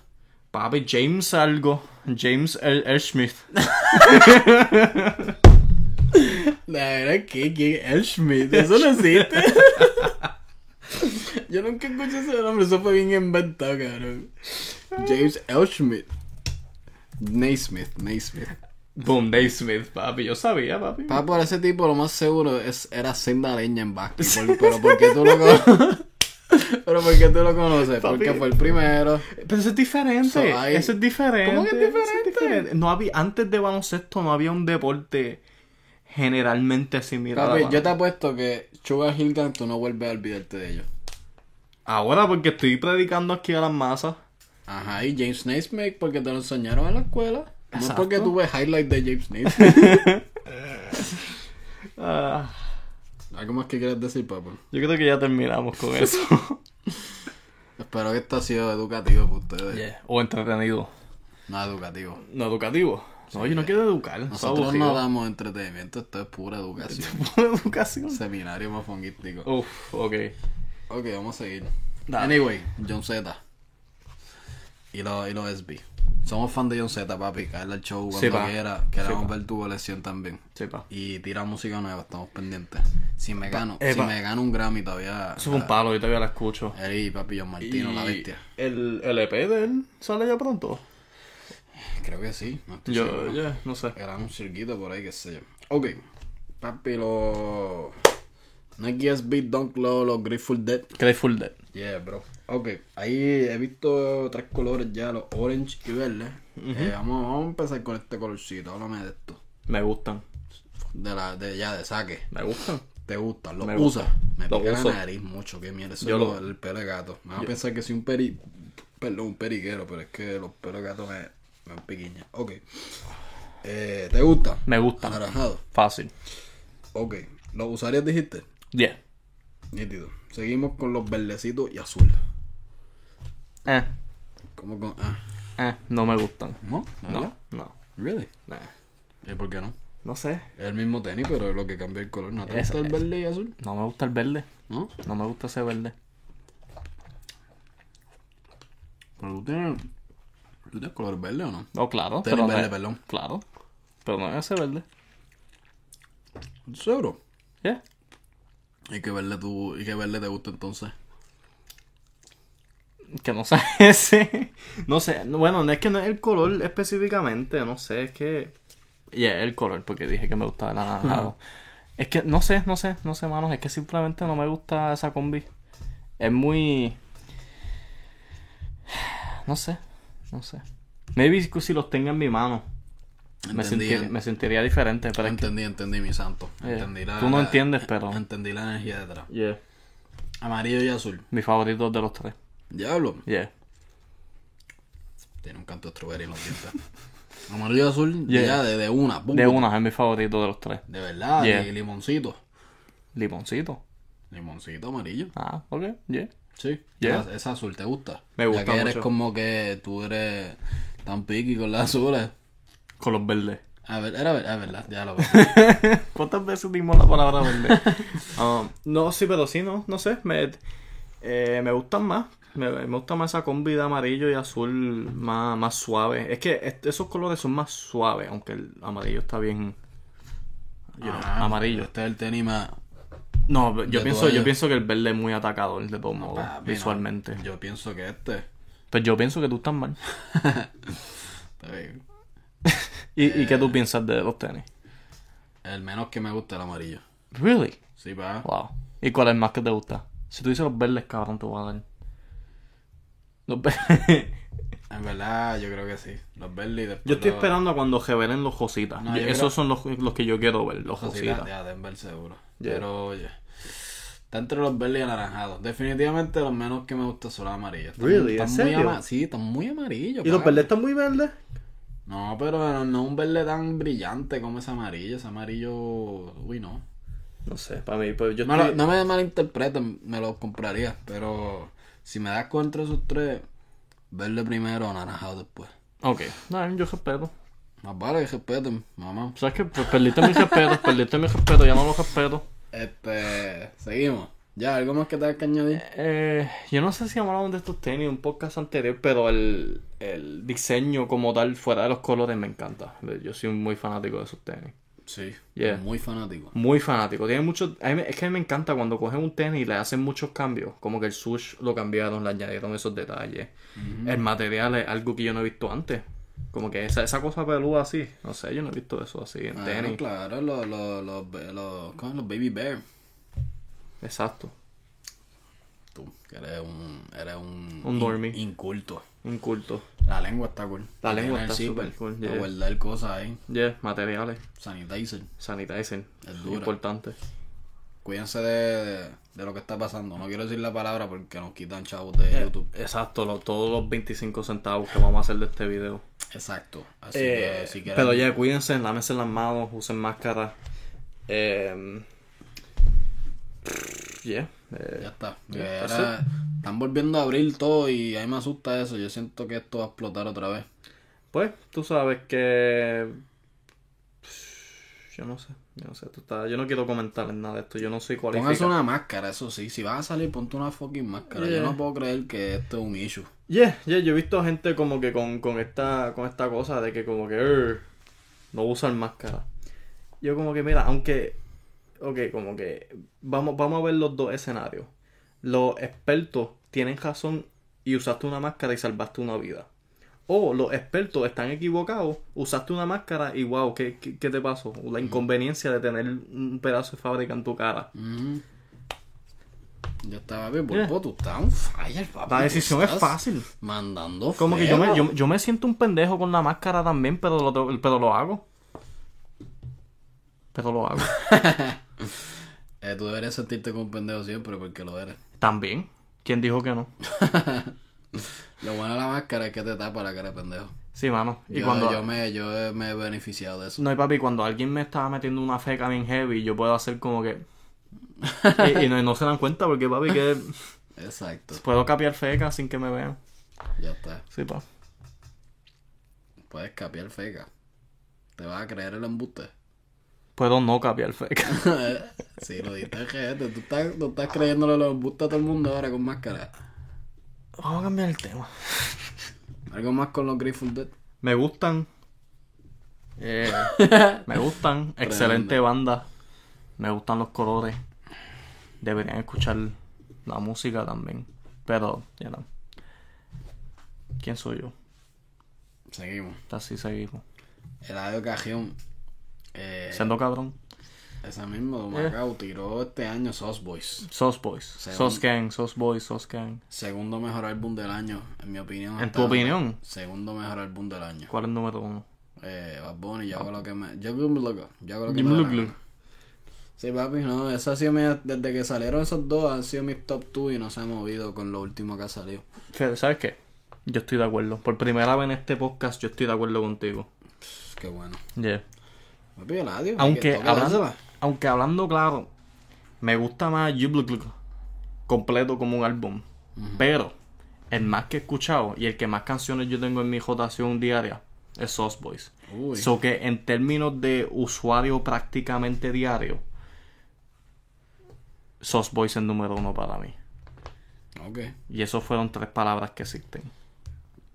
Papi, James algo. James L. L. Smith. La verdad que ¿quién? El Schmidt, eso no existe. Yo nunca escuché ese nombre, eso fue bien inventado, cabrón. James L. Schmidt. Naismith, Naismith. Boom, Dave Smith, papi. Yo sabía, papi. Pa, por ese tipo lo más seguro es, era senda leña en básquetbol. Pero ¿por qué tú lo? pero ¿por qué tú lo conoces? Papi. Porque fue el primero. Pero eso es diferente. So, hay- Eso es diferente. ¿Cómo que es diferente? No había, antes de baloncesto no había un deporte generalmente similar. a Papi, yo te apuesto que Sugar Hill Gang tú no vuelves a olvidarte de ellos. Ahora porque estoy predicando aquí a las masas. Ajá, y James Naismith porque te lo enseñaron en la escuela. No es Exacto. porque tú ves highlights de James Naismith. Ah, ¿Algo más que quieras decir, papá? yo creo que ya terminamos con eso. Espero que esto ha sido educativo para ustedes. Yeah. O entretenido. No educativo. No educativo. No, yo no quiero educar. es Nosotros no damos entretenimiento, esto es pura educación. educación. Seminario mafonguístico. Uf, ok. Ok, vamos a seguir. Dale. Anyway, John Z. Y los y los SB. Somos fan de John Z, papi. Caerle al show cuando quiera. Queremos ver tu colección también. Sí, pa. Y tira música nueva, estamos pendientes. Si me gano, Eh, si me gano un Grammy todavía. Eso fue un palo, yo todavía la escucho. Él y papi John Martino, la bestia. El, el EP de él sale ya pronto. Creo que sí, no estoy Yo, seguro. ya, no sé. Era un circuito por ahí, qué sé yo. Ok. Papi, los. Nike SB Dunk Low, los Grateful Dead. Grateful Dead. Yeah, bro. Ok, ahí he visto tres colores ya, los orange y verde. Eh, vamos, vamos a empezar con este colorcito, háblame de esto. Me gustan. De la, de ya, de saque. Me gustan. ¿Te gustan? ¿Los Me usas? gusta. Me Los pica uso. la nariz mucho, qué mierda. Eso Yo es lo- el pelo de gato. Me van a pensar que soy un peri... Perdón, un periquero, pero es que los pelos de gato me, me dan piquiña. Ok. Eh, ¿Te gusta? Me gustan. Anaranjado. Fácil. Ok. ¿Los usarías dijiste? Yeah. Nítido. Seguimos con los verdecitos y azul. Eh. ¿Cómo con...? Ah. Eh. No me gustan. ¿No? No. No. ¿Really? Nah. ¿Y por qué no? No sé. Es el mismo tenis, pero lo que cambia el color. ¿No te gusta el es. verde y azul? No me gusta el verde. ¿No? No me gusta ese verde. Pero tú tienes... ¿Tú tienes color verde o no? No, claro. Tenis pero no verde, es- perdón. Claro. Pero no es ese verde. ¿Seguro? Yeah. ¿Y qué verde tú... ¿Y qué verde te gusta entonces? Que no sé ese. No sé. Bueno, no es que no es el color específicamente. No sé. Es que. Yeah, el color, porque dije que me gustaba el anaranjado. Es que no sé, no sé, no sé, manos. Es que simplemente no me gusta esa combi. Es muy. No sé, no sé. Maybe si los tenga en mi mano. Me, Entendí, sentir- me sentiría diferente, pero es que. entendí, entendí, mi santo. Eh, Entendí la, tú no entiendes, pero- Entendí la energía detrás. Yeah. Amarillo y azul. Mi favorito de los tres. Diablo. Yeah. Tiene un canto de strawberry en los dientes. Amarillo y azul, Yeah. ya de, de una. De una es mi favorito de los tres. De verdad, Yeah. y limoncito. Limoncito. Limoncito amarillo. Ah, ok, yeah. Sí. Yeah. Esa- Esa azul te gusta. Me Ya gusta que eres mucho. como que tú eres tan piqui con las azules. Con los verdes. A ver, era ver- verdad, ya lo veo. ¿Cuántas veces dimos la palabra verde? Um, no, sí, pero sí, no, no sé. Me, eh, me gustan más. Me, me gusta más esa combi de amarillo y azul más, más suave. Es que est- esos colores son más suaves, aunque el amarillo está bien. Ah, amarillo. Este es el tenis más. No, yo de pienso, toalla. yo pienso que el verde es muy atacador de todos modos, Papi, no. visualmente. Yo pienso que este. Pero yo pienso que tú estás mal. está bien. ¿Y, ¿Y qué tú piensas de los tenis? El menos que me gusta el amarillo. Really? Sí, pa. Wow. ¿Y cuál es el más que te gusta? Si tú dices los verdes, cabrón, te voy a dar. Los verdes. En verdad, yo creo que sí. Los verdes y después. Yo estoy los- esperando a cuando revelen los. No, yo Esos creo- son los, los que yo quiero ver, los Cositas cositas. de Denver seguro. Yeah. Pero oye. Está entre los verdes y anaranjados. Definitivamente los menos que me gustan son los amarillos. Están- Really? están ¿En muy serio? ama- Sí, están muy amarillos. ¿Y los verdes están muy verdes? No, pero no, un verde tan brillante como ese amarillo. Ese amarillo. Uy, no. No sé, para mí, pues yo No, no me malinterpreten, me los compraría. Pero si me das contra esos tres, verde primero o naranjado después. Ok, no, yo respeto. Más vale que respeten, mamá. ¿Sabes qué? Pues perdiste mi respeto, perdiste mi respeto, ya no lo respeto. Este. Seguimos. Ya, algo más que te que añadir. Eh, yo no sé si hablamos de estos tenis en un podcast anterior, pero el, el diseño como tal, fuera de los colores, me encanta. Yo soy muy fanático de esos tenis. Sí, Yeah. muy fanático. Muy fanático. Tiene muchos. es que a mí me encanta cuando cogen un tenis y le hacen muchos cambios. Como que el sush lo cambiaron, le añadieron esos detalles. El material es algo que yo no he visto antes. Como que esa, esa cosa peluda así. No sé, yo no he visto eso así en Ah, tenis. claro, los, los, los, baby bear. Exacto. Tú, que eres un, eres un, Un in- normie. inculto. Inculto. La lengua está cool. La lengua está súper cool, yeah. guardar cosas ahí. Yeah, materiales. Sanitizer. Sanitizer. Es dura. Importante. Cuídense de, de, de lo que está pasando. No quiero decir la palabra porque nos quitan chavos de YouTube. Exacto, lo- todos los 25 centavos que vamos a hacer de este video. Exacto. Así Eh, que si quieren. pero ya, cuídense, lámense las manos, usen máscara. Eh, yeah. Eh, Ya está. Ya, ahora están volviendo a abrir todo y a mí me asusta eso. Yo siento que esto va a explotar otra vez. Pues, tú sabes que. Yo no sé, yo no sé. Tú estás... Yo no quiero comentar en nada de esto. Yo no soy Póngase cualificado. una máscara, eso sí. Si vas a salir, ponte una fucking máscara. Yeah. Yo no puedo creer que esto es un issue. Yeah, yeah, yo he visto gente como que con, con esta con esta cosa de que como que "Ugh, no usan máscara. Yo como que mira, aunque ok, como que vamos vamos a ver los dos escenarios. Los expertos tienen razón y usaste una máscara y salvaste una vida. O los expertos están equivocados, usaste una máscara y wow, ¿qué, qué, qué te pasó? La inconveniencia de tener un pedazo de fábrica en tu cara. Está, papi. Pulpo, Yeah. tú estás un fire, papi. La decisión es fácil. Mandando Como que yo me, yo, yo me siento un pendejo con la máscara también, pero lo, pero lo hago. Pero lo hago. Eh, tú deberías sentirte como un pendejo siempre porque lo eres. También. ¿Quién dijo que no? Lo bueno de la máscara es que te tapa la cara de pendejo. Sí, mano. Y yo, cuando... yo, me, yo me he beneficiado de eso. No, y papi, cuando alguien me estaba metiendo una feca bien heavy, yo puedo hacer como que... y, y no, se dan cuenta porque, papi, que Exacto. puedo capiar feca sin que me vean. Ya está. Sí, pa. Puedes capiar feca. ¿Te vas a creer el embuste? Puedo no capiar feca. sí, lo dijiste, gente. Tú estás, tú estás creyéndole los embustes a todo el mundo ahora con máscara. Vamos a cambiar el tema. Algo más con los Grateful Dead. Me gustan. Eh, me gustan. Excelente banda. Me gustan los colores. Deberían escuchar la música también. Pero, ya no. ¿Quién soy yo? Seguimos. Así seguimos. Eladio Cajón. Eh, Siendo cabrón. ese mismo de Macao tiró este año Sauce Boys. Sauce Boys. Sauce Gang. Sauce Boys. Sauce Gang. Segundo mejor álbum del año, en mi opinión. ¿En tu opinión? Segundo mejor álbum del año. ¿Cuál es el número uno? Eh, Bad Bunny, yo hago lo que me. Yo hago lo que, yo hago lo que me. Sí, papi, no, eso ha sido mi, desde que salieron esos dos, han sido mis top 2 y no se ha movido con lo último que ha salido. ¿Sabes qué? Yo estoy de acuerdo. Por primera vez en este podcast, yo estoy de acuerdo contigo. Qué bueno. Yeah. Eladio. Aunque hablando, aunque hablando claro, me gusta más Blue completo como un álbum. Pero el más que he escuchado y el que más canciones yo tengo en mi rotación diaria es Sauce Boys. Uy. So que en términos de usuario prácticamente diario, Sauce Boys es número uno para mí. Ok. Y eso fueron tres palabras que existen.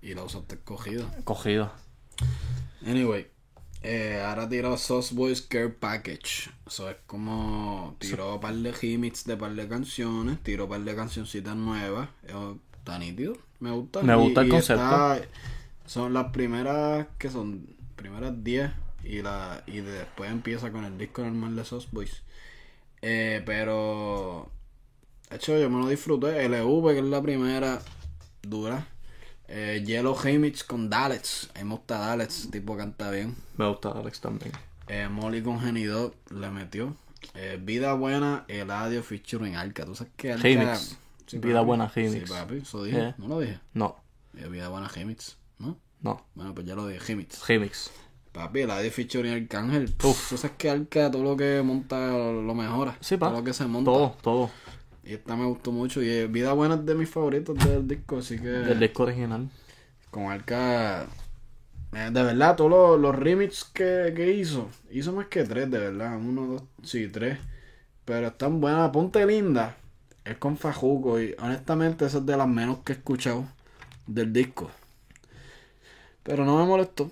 Y lo usaste cogido. Cogidas. Anyway, eh, ahora tiró Sauce Boys Care Package. Eso es como tiró un par de hits de par de canciones, tiró un par de cancioncitas nuevas. Eh, Está nítido, me gusta. Me gusta el concepto. está- son las primeras que son primeras 10 y la y después empieza con el disco normal de Sauce Boys. Eh, pero de hecho yo me lo disfruté. LV que es la primera dura. Eh, Yellow Remix con Daleks. A mí me gusta Daleks, el tipo canta bien. Me gusta Alex también. Eh, Molly con Genidot le metió. Eh, Vida Buena, Eladio featuring Arca. ¿Tú sabes qué Arca? Remix. Vida papi. Buena remix. Sí, papi, eso dije. Eh. ¿No lo dije? No, Eh, Vida Buena Remix, ¿no? no. Bueno, pues ya lo dije, Remix. Remix. Papi, Eladio featuring Arcángel. Uf, tú sabes que Arca todo lo que monta lo mejora. Sí, pa. Todo lo que se monta. Todo, todo. Y esta me gustó mucho. Y Vida Buena es de mis favoritos del disco, así que... El disco original. con Arca. eh, De verdad, todos los, los remix que, que hizo, hizo más que tres, de verdad. Uno, dos, sí, tres. Pero están buenas. Ponte linda. Es con Fajuco y honestamente esa es de las menos que he escuchado del disco. Pero no me molestó.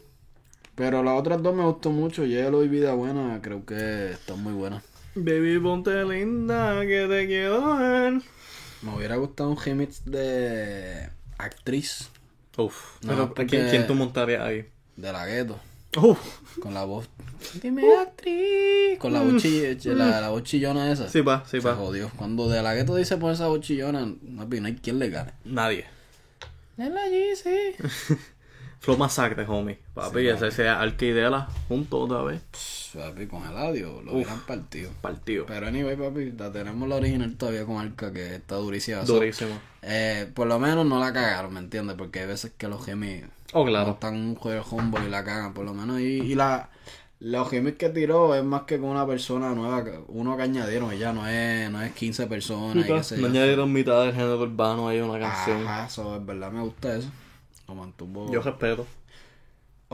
Pero las otras dos me gustó mucho. Hielo y Vida Buena creo que están muy buenas. Baby, ponte linda, que te quiero ver. Me hubiera gustado un remix de actriz. Uf. No, pero porque- ¿quién, quién tú montarías ahí? de la gueto. Uf, Con la voz. Dime actriz. Con la voz, chi- la, la voz chillona esa. sí va, sí Se va. jodió. Cuando de la gueto dice poner esa voz chillona, no, no hay quien le gane. Nadie. Es la Yeezy. Flow Masacre, homie. Papi, Sí, ese sea Alquidela junto otra vez. Papi, con el audio lo hubieran partido. Partido. Pero anyway, papi, la tenemos la original todavía con Arca, que está durísima. So, Durísimo. eh, por lo menos no la cagaron, ¿me entiendes? Porque hay veces que los gemis Oh, claro. están un juego de humble y la cagan, por lo menos. Y, y la, los gemis que tiró es más que con una persona nueva, uno que añadieron, ya no es, no es 15 personas. y qué sé Me yo. añadieron mitad del género urbano ahí una canción. Ajá, eso es verdad, me gusta eso. Lo mantuvo. Yo respeto.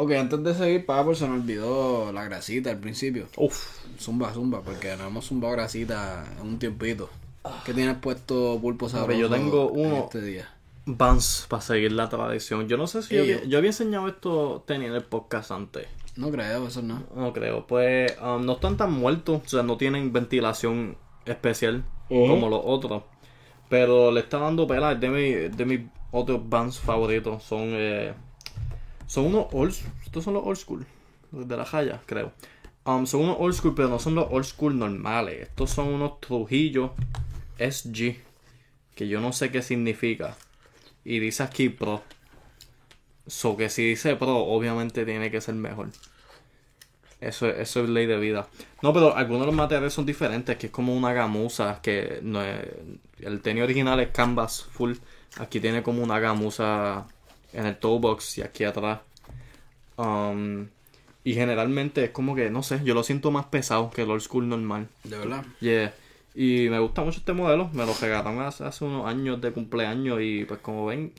Ok, antes de seguir, Papo, se nos olvidó la grasita al principio. Uf. Zumba, zumba, porque no hemos zumbado grasita en un tiempito. ¿Qué tienes puesto pulpo sabroso yo tengo en uno- este día? Vans para seguir la tradición. Yo no sé si yo, había, yo había enseñado esto tenía en el podcast antes. No creo, eso no. No creo. Pues um, no están tan muertos. O sea, no tienen ventilación especial como los otros. Pero le está dando pela. Es de, mi, de mis otros bands favoritos. Son eh, son unos old Estos son los old school. Los de la Jaya, creo. Um, son unos old school, pero no son los old school normales. Estos son unos Trujillo SG. Que yo no sé qué significa. Y dice aquí Pro. So que si dice Pro, obviamente tiene que ser mejor. Eso, eso es ley de vida. No, pero algunos de los materiales son diferentes, que es como una gamuza, que no el tenis original es canvas full. Aquí tiene como una gamuza en el toe box y aquí atrás. Um, y generalmente es como que, no sé, yo lo siento más pesado que el old school normal. De verdad. Yeah. Y me gusta mucho este modelo. Me lo regalaron hace, hace unos años de cumpleaños. Y pues como ven,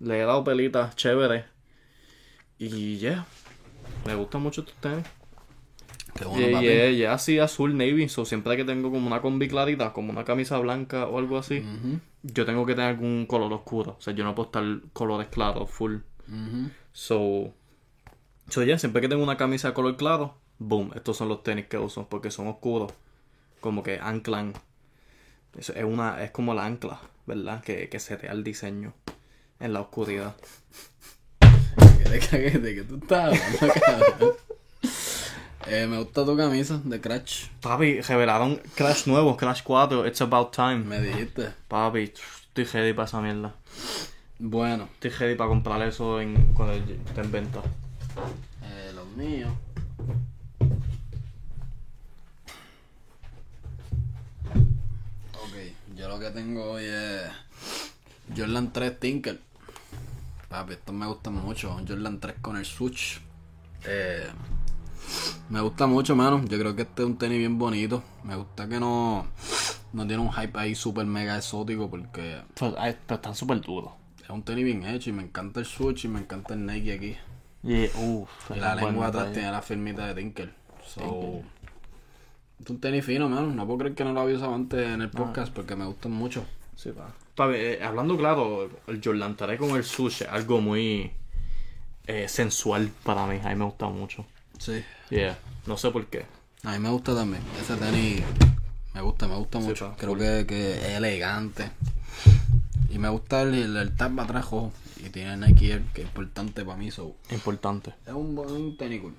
le he dado pelitas chévere. Y yeah. Me gustan mucho estos tenis. Qué bueno, yeah, yeah, así azul navy. So siempre que tengo como una combi clarita, como una camisa blanca o algo así, Ujú, yo tengo que tener algún color oscuro. O sea, yo no puedo estar colores claros, full. So, so yeah, siempre que tengo una camisa de color claro, boom, estos son los tenis que uso porque son oscuros. Como que anclan. Eso es una, es como la ancla, ¿verdad? Que, que setea el diseño en la oscuridad. ¿Qué te cagué? ¿De qué tú estás hablando, cabrón? Eh, me gusta tu camisa de Crash. Papi, revelaron Crash nuevo, Crash 4, It's About Time. Me dijiste. Papi, estoy ready para esa mierda. Bueno, Estoy ready para comprar eso en, cuando esté en venta. eh, los míos. Ok, yo lo que tengo hoy es Jordan 3 Tinker. Papi, estos me gustan mucho. Jordan 3 con el switch. Eh, me gusta mucho, mano. Yo creo que este es un tenis bien bonito. Me gusta que no, no tiene un hype ahí súper mega exótico porque Pero, pero están súper duros. es un tenis bien hecho y me encanta el switch y me encanta el Nike aquí. Y, la lengua atrás tiene la firmita de Tinker. So, es un tenis fino, mano. No puedo creer que no lo había usado antes en el podcast porque me gustan mucho. Sí, pa. Eh, hablando claro, el Jordan 3 con el sushi es algo muy eh, sensual para mí. A mí me gusta mucho. Sí. Yeah, no sé por qué. A mí me gusta también. Ese tenis me gusta, me gusta mucho. Creo que, que es elegante. Y me gusta el, el, el tab atrás rojo. Y tiene Nike Air, que es importante para mí. So, Importante. es un buen tenis cool.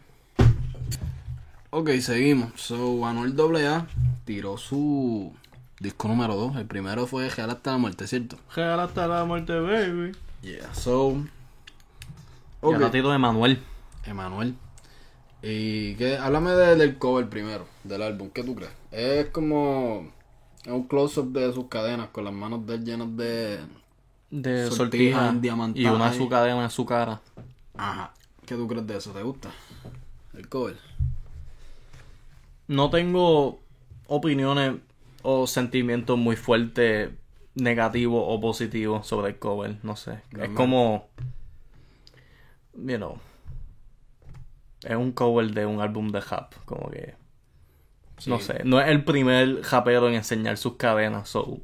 Ok, seguimos. So, Anuel AA tiró su disco número 2. El primero fue Real hasta la muerte, ¿cierto? Real hasta la muerte, baby. Yeah, so. Y Ok. ahora tiro de Manuel. Emanuel. Y que háblame de- del cover primero, del álbum, ¿qué tú crees? Es como un close-up de sus cadenas con las manos de él llenas de. De Sortija sortija. Y una ahí. su cadena en su cara. Ajá. ¿Qué tú crees de eso? ¿Te gusta? El cover. No tengo opiniones o sentimientos muy fuertes, negativos o positivos sobre el cover. No sé. Es como. You know. Es un cover de un álbum de rap. Como que. Sí. No sé. No es el primer rapero en enseñar sus cadenas. So.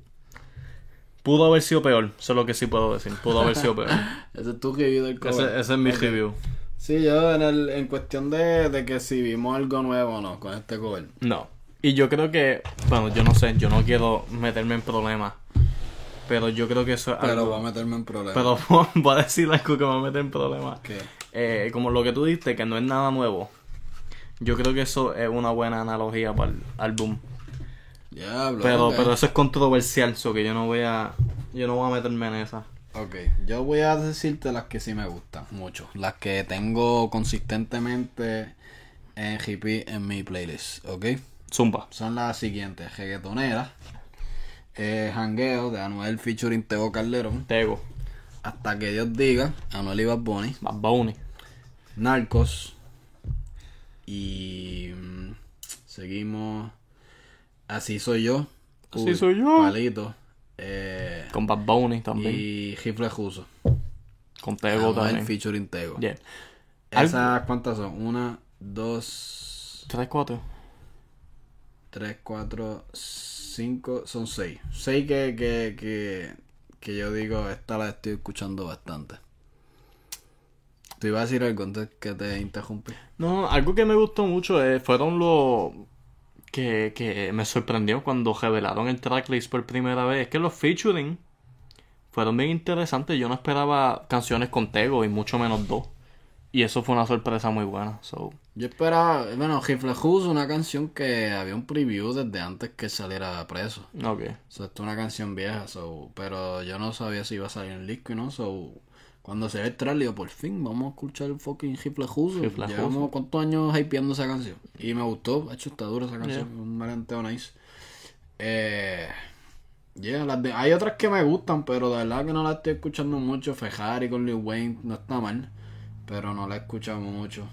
Pudo haber sido peor. Eso es lo que sí puedo decir. Pudo haber sido peor. Ese es tu review del cover. ese, ese es mi review. Sí, yo en, el, en cuestión de, de que si vimos algo nuevo o no con este cover. No. Y yo creo que, bueno, yo no sé, yo no quiero meterme en problemas. Pero yo creo que eso es Pero algo. va a meterme en problemas. Pero voy a decir algo que va a meter en problemas. ¿Qué? Eh, como lo que tú diste, que no es nada nuevo. Yo creo que eso es una buena analogía para el álbum. Diablo. Pero, pero eso es controversial, so que yo no voy a, yo no voy a meterme en esa. Ok, yo voy a decirte las que sí me gustan mucho. Las que tengo consistentemente en hippie en mi playlist, ¿ok? Zumba. Son las siguientes: Reggaetonera, eh, Jangueo de Anuel featuring Teo Calderón, Tego. Hasta que Dios diga, Anuel y Bad Bunny, Bad Bunny. Narcos y mm, seguimos Así soy yo. Así soy yo. Palito. Eh, Con Bad Bunny también. y Gifle Juso. Con Tego Anuel también. featuring Tego. Yeah. ¿Esas cuántas son? Una, dos, Tres, cuatro. tres, cuatro, cinco, son seis. Seis que, que, que, que yo digo, esta la estoy escuchando bastante. Te iba a decir algo antes que te interrumpí. No, algo que me gustó mucho eh, fueron los que, que me sorprendió cuando revelaron el tracklist por primera vez. Es que los featuring fueron bien interesantes. Yo no esperaba canciones con Tego y mucho menos dos. Y eso fue una sorpresa muy buena. So, Yo esperaba, bueno, Gifle Juso, una canción que había un preview desde antes que saliera preso. ok. So, esto es una canción vieja, so, pero yo no sabía si iba a salir en disco y no, so, cuando se ve el trailer, digo, por fin, vamos a escuchar el fucking Gifle Juso. Llevamos cuántos años hypeando esa canción. Y me gustó, de hecho está dura esa canción, un maleanteo nice. Eh, yeah, las de- hay otras que me gustan, pero de verdad que no las estoy escuchando mucho. Fejari con Lil Wayne no está mal, pero no la escuchamos mucho.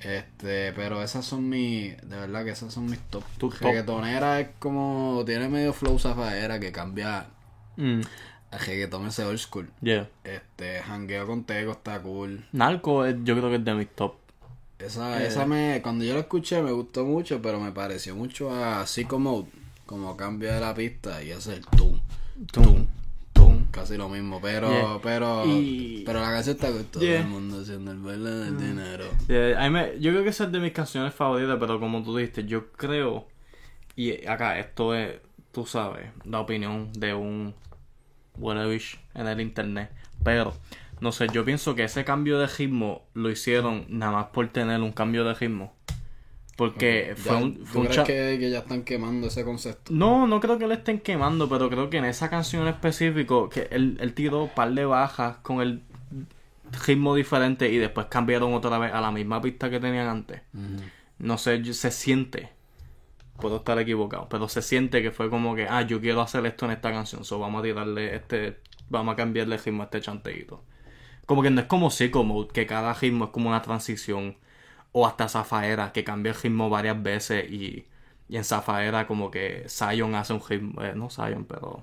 Este, pero esas son mis, de verdad que esas son mis top. Tu top. Reggaetonera es como, tiene medio flow zafaera que cambia Mm, a reggaeton ese old school. yeah. Este, jangueo con Tego está cool. Narco es- yo creo que es de mis top. Esa, Eh. esa me, cuando yo la escuché me gustó mucho, pero me pareció mucho a Psycho Mode, como cambia de la pista y hace el tum, tum, tum, casi lo mismo, pero, Yeah. pero, Y- pero la canción está con todo Yeah. el mundo haciendo el baile del dinero. Yeah, a mí me- yo creo que esa es de mis canciones favoritas, pero como tú dijiste, yo creo, y acá esto es, tú sabes, la opinión de un whatever en el internet, pero no sé, yo pienso que ese cambio de ritmo lo hicieron nada más por tener un cambio de ritmo. Porque fue Ya, un, ¿tú fue un crees que, que ya están quemando ese concepto? No, no creo que le estén quemando, pero creo que en esa canción en específico, que él, él tiró un par de bajas con el ritmo diferente y después cambiaron otra vez a la misma pista que tenían antes. No sé, se siente, puedo estar equivocado, pero se siente que fue como que, ah, yo quiero hacer esto en esta canción, so vamos a tirarle este, vamos a cambiarle ritmo a este chanteíto. Como que no es como Psycho Mode, que cada ritmo es como una transición. O hasta Zafaera, que cambia el ritmo varias veces y, y en Zafaera como que Zion hace un ritmo, eh, no Zion, pero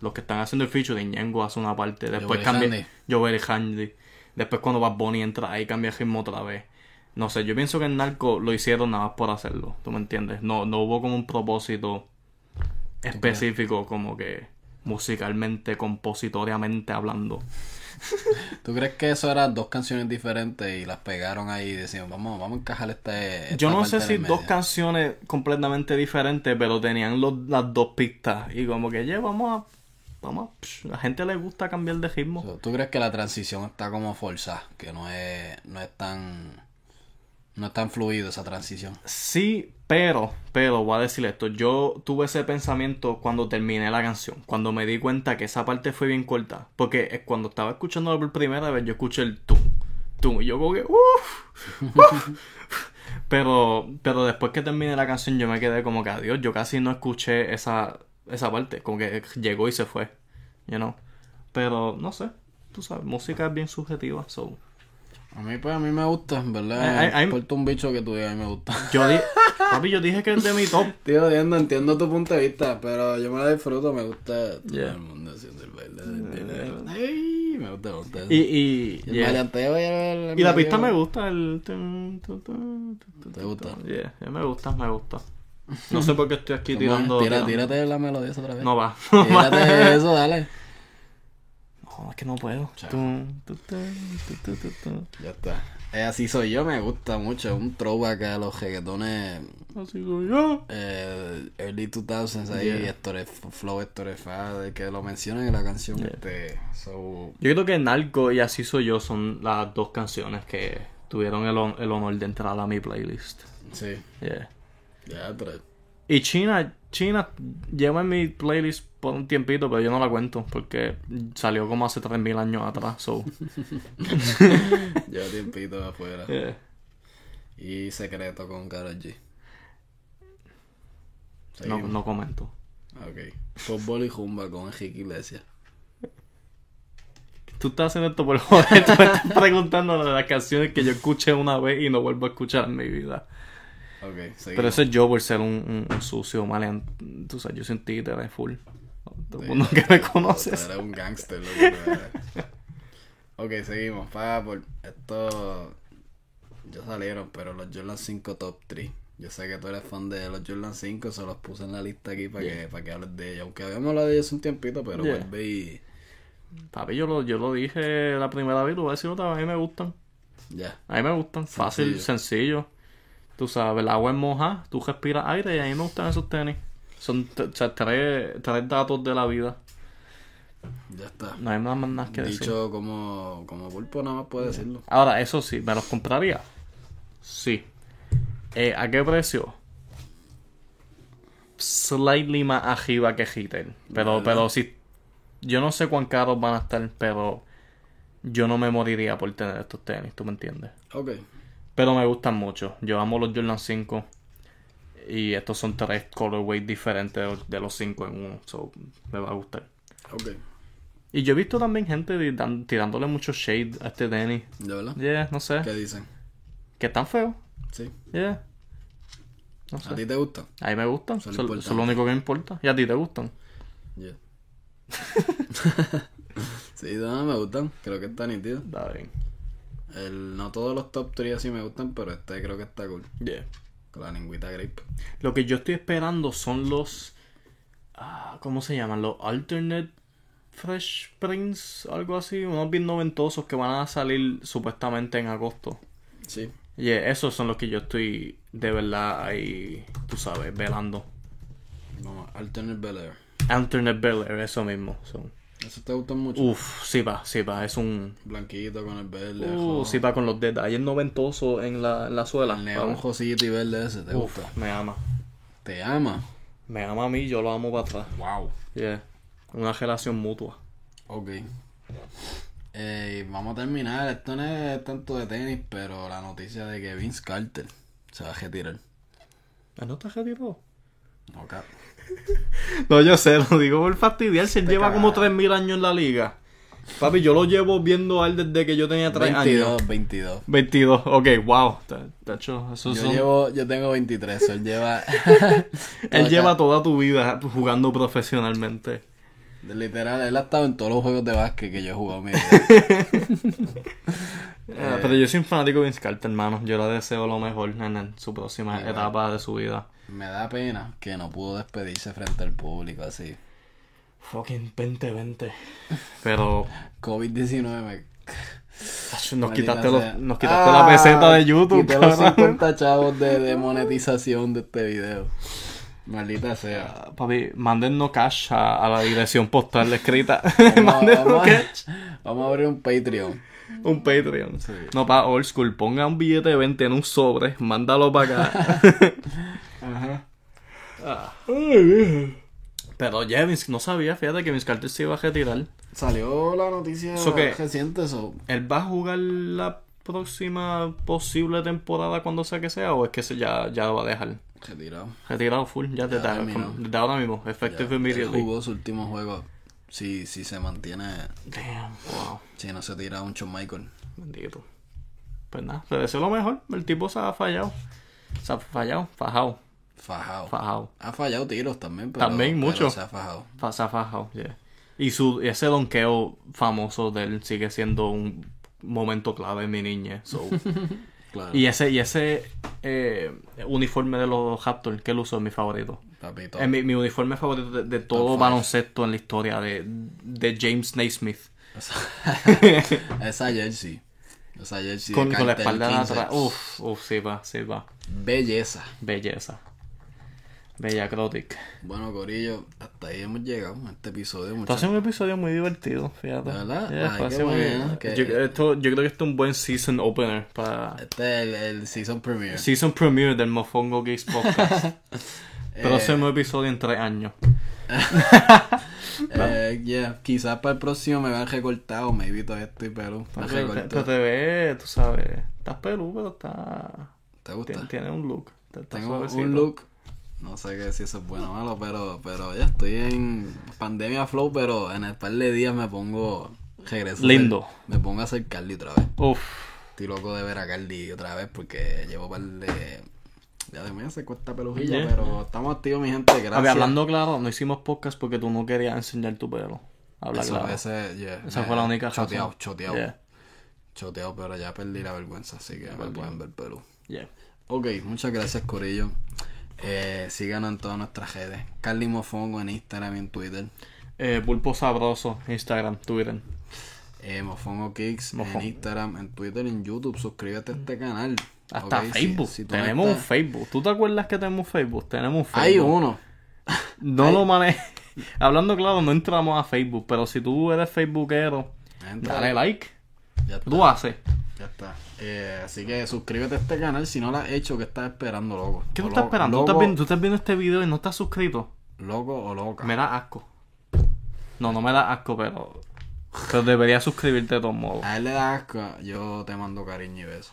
los que están haciendo el featuring, Ñengo hace una parte, después Joel cambia. Joel y Handy, después cuando Bad Bunny entra ahí cambia el ritmo otra vez. No sé, yo pienso que en Narco lo hicieron nada más por hacerlo, ¿tú me entiendes? No, no hubo como un propósito específico como que musicalmente, compositoriamente hablando. ¿Tú crees que eso eran dos canciones diferentes y las pegaron ahí y decían, vamos, vamos a encajar este... esta Yo no sé si dos medio"? canciones completamente diferentes, pero tenían los, las dos pistas. Y como que, ya, vamos a. Vamos a. la gente le gusta cambiar de ritmo. ¿Tú crees que la transición está como forzada? Que no es, no es tan... No es tan fluido esa transición. Sí, pero, pero voy a decir esto. Yo tuve ese pensamiento cuando terminé la canción. Cuando me di cuenta que esa parte fue bien corta. Porque eh, cuando estaba escuchando por primera vez, yo escuché el tum, tum. Y yo como que, uff, uff. Pero, pero después que terminé la canción, yo me quedé como que, adiós, yo casi no escuché esa, esa parte. Como que llegó y se fue. You know. Pero, no sé. Tú sabes, música es bien subjetiva. So. A mí, pues, a mí me gusta, en ¿verdad? Ay, ay, ay. Me importa un bicho que tú digas, a mí me gusta. Yo di Papi, yo dije que es de mi top. Estoy odiando, entiendo tu punto de vista, pero yo me la disfruto, me gusta todo Yeah. el mundo haciendo el baile del. Ay, me gusta, me gusta. Y, y, el yeah. maleanteo y el- y la pista me gusta. El... ¿Te gusta? Yeah, me gusta, me gusta. No sé por qué estoy aquí tirando. Tira- tírate la melodía esa otra vez. No va. No, va. Tírate eso, dale. No, es que no puedo. Ya está. Eh, así soy yo, me gusta mucho. Un throwback a los reggaetones Así soy yo. eh, early 2000s ahí, Yeah. Flow Héctor F- que lo mencionan en la canción. Este, so, Yo creo que Narco y Así Soy Yo son las dos canciones que tuvieron el, hon- el honor de entrar a mi playlist. sí, Yeah. ya, pero Y China, China lleva en mi playlist por un tiempito, pero yo no la cuento porque salió como hace 3000 años atrás. So, lleva tiempito afuera. yeah. Y secreto con Karol G. no, no comento. Ok. Fútbol y Jumba con Enrique Iglesias. Tú estás haciendo esto por joder, tú me estás preguntando de las canciones que yo escuché una vez y no vuelvo a escuchar en mi vida. Pero ese es yo por ser un, un, un sucio, maleant... Tú sabes, yo soy un títere full. Todo el mundo que me conoce. Eres un gangster, lo que tú eres. Ok, seguimos. Por esto ya salieron, pero los Jordan 5 top 3. Yo sé que tú eres fan de los Jordan 5, se los puse en la lista aquí para que, para que hables de ellos. Aunque habíamos hablado de ellos un tiempito, pero Yeah. vuelve y. Papi, yo lo, yo lo dije la primera vez, lo voy a decir otra vez, a mí me gustan. Ya. A mí me gustan, fácil, sencillo. Tú sabes, el agua es moja, tú respiras aire y a mí me gustan esos tenis. Son o sea, tres, tres datos de la vida. Ya está. No hay más nada que decir. Dicho como, como pulpo, nada más puede decirlo. Ahora, eso sí, ¿me los compraría? Sí. Eh, ¿A qué precio? Slightly más arriba que Hitter. Pero, pero si... Yo no sé cuán caros van a estar, pero... Yo no me moriría por tener estos tenis, ¿tú me entiendes? Ok. Pero me gustan mucho. Yo amo los Jordan 5. Y estos son tres colorways diferentes de los- 5 en uno. So, me va a gustar. Ok. Y yo he visto también gente tirándole mucho shade a este tenis. ¿De verdad? Yeah, no sé. ¿Qué dicen? Que están feos. Sí. Yeah. No sé. ¿A ti te gusta? A mí me gustan. Eso es Son, lo son lo único que me importa. Y a ti te gustan. Yeah. sí, no, me gustan. Creo que está nítido. Está bien. El, no todos los top 3 así me gustan, pero este creo que está cool. Yeah. La lingüita grape. Lo que yo estoy esperando son los. ah, ¿Cómo se llaman? Los alternate Fresh Prince, algo así. Unos bien noventosos que van a salir supuestamente en agosto. Sí. Y esos son los que yo estoy de verdad ahí, tú sabes, velando. Vamos, Alternate Bel Air. Alternate Bel Air, eso mismo. son. ¿Eso te gustan mucho? Uf, sí va, sí va. Es un. Blanquito con el verde. Uh, sí va con los detalles noventosos en la, en la suela. El neón josito y verde ese, ¿te Uf, gusta? me ama. ¿Te ama? Me ama a mí, yo lo amo para atrás. Wow. Yeah. Una relación mutua. Ok. Eh, vamos a terminar. Esto no es tanto de tenis, pero la noticia de que Vince Carter se va a retirar. ¿Ah, ¿No está retirado? No, cap- No, yo sé, lo digo por fastidiarse. Él Te lleva como cagas. 3.000 años en la liga. Papi, yo lo llevo viendo a él desde que yo tenía 3 años. 22, 22. 22. Ok, wow. Eso Yo son- llevo, yo tengo 23, él lleva... Él lleva toda tu vida jugando profesionalmente. Literal, él ha estado en todos los juegos de básquet que yo he jugado. Ah, pero yo soy un fanático de Vince Carter, hermano. Yo le deseo lo mejor en, en su próxima etapa de su vida. Me da pena que no pudo despedirse frente al público así. Fucking 2020. Pero COVID-19 me... nos quitaste, los- nos quitaste Ah, la peseta de YouTube, Quité los cabrón. 50 chavos de, de monetización de este video. Maldita sea. Ah, Papi, mándennos cash a, a la dirección postal escrita. Vamos, mándennos vamos a- cash. vamos a abrir un Patreon. Un Patreon. Sí. No, para old school. Ponga un billete de 20 en un sobre. Mándalo para acá. Ajá. Ah. Pero ya, Vince- no sabía, fíjate que Vince Carter se iba a retirar. Salió la noticia ¿Eso qué? reciente, eso. ¿Él va a jugar la próxima posible temporada cuando sea que sea? ¿O es que se ya, ya lo va a dejar? Retirado. Retirado full, ya, desde, terminó. desde ahora mismo. Ya, Effective él immediately. jugó su último juego. Si, si se mantiene, Damn, wow. si no se tira un Shawn Michael. Bendito. Pues nada, le deseo lo mejor. El tipo se ha fallado. Se ha fallado, fajado, Fajado. fajado. Ha fallado tiros también, pero, También, pero mucho. se ha fajado. Fa- Se ha fajado, yeah. Y su, ese donqueo famoso de él sigue siendo un momento clave en mi niñez. so. Claro. y ese, y ese eh, uniforme de los Raptors que él usó es mi favorito. Papito. Es mi, mi uniforme favorito de, de todo baloncesto en la historia de, de James Naismith. Esa, esa jersey. Esa jersey Con, la espalda de 15. atrás. Uf, uf, sí va, sí va. Belleza. Belleza. Bella Crotic. Bueno, Corillo, hasta ahí hemos llegado en este episodio. Esto Muchas hace un episodio muy divertido, fíjate. ¿De verdad? Yeah, Ay, qué bueno, que- yo, esto, yo creo que esto es un buen season opener para Este es el, el season premiere. season premiere del Mofongo Geeks Podcast. Pero Eh, episodio en tres años. Eh, yeah, quizás para el próximo me vean recortado, maybe todavía estoy pelo. Me Pero te, recorto. pero te ve, tú sabes, estás peludo, pero está... ¿Te gusta? Tiene, tiene un look. Está- está Tengo suavecito. un look. No sé qué si eso es bueno o malo, pero, pero ya estoy en pandemia flow, pero en el par de días me pongo regreso. Lindo. Me pongo a hacer Carly otra vez. Uf, Estoy loco de ver a Carly otra vez porque llevo par de ya de meses con esta pelujilla, Yeah. pero estamos activos mi gente, gracias. a ver, hablando claro, no hicimos podcast porque tú no querías enseñar tu pelo. Habla Eso, claro. ese, yeah, Esa me- fue la única choteado, razón. choteado, Yeah, choteado, pero ya perdí la vergüenza, así que me pueden ver yeah. Ok, muchas gracias Corillo. Eh, síganos en todas nuestras redes. Carly Mofongo en Instagram y en Twitter. Eh, Pulpo Sabroso, Instagram, Twitter. Eh, Mofongo Kicks Mofongo. en Instagram, en Twitter, en YouTube. Suscríbete a este canal. Hasta Facebook. si tú no tenemos un Facebook. ¿Tú te acuerdas que tenemos Facebook? Tenemos un Facebook. Hay uno. No lo manejes. Hablando claro, no entramos a Facebook, pero si tú eres facebookero, Entra. dale like. Ya ¿Qué está. tú haces? Ya está. Eh, así que suscríbete a este canal si no lo has hecho. ¿Qué estás esperando, loco? ¿Qué tú estás esperando? ¿Tú Loco, estás, viendo, tú estás viendo este video y no estás suscrito? loco o loca. Me da asco. No, no me da asco, pero. Pero deberías suscribirte de todos modos. A él le da asco, yo te mando cariño y besos.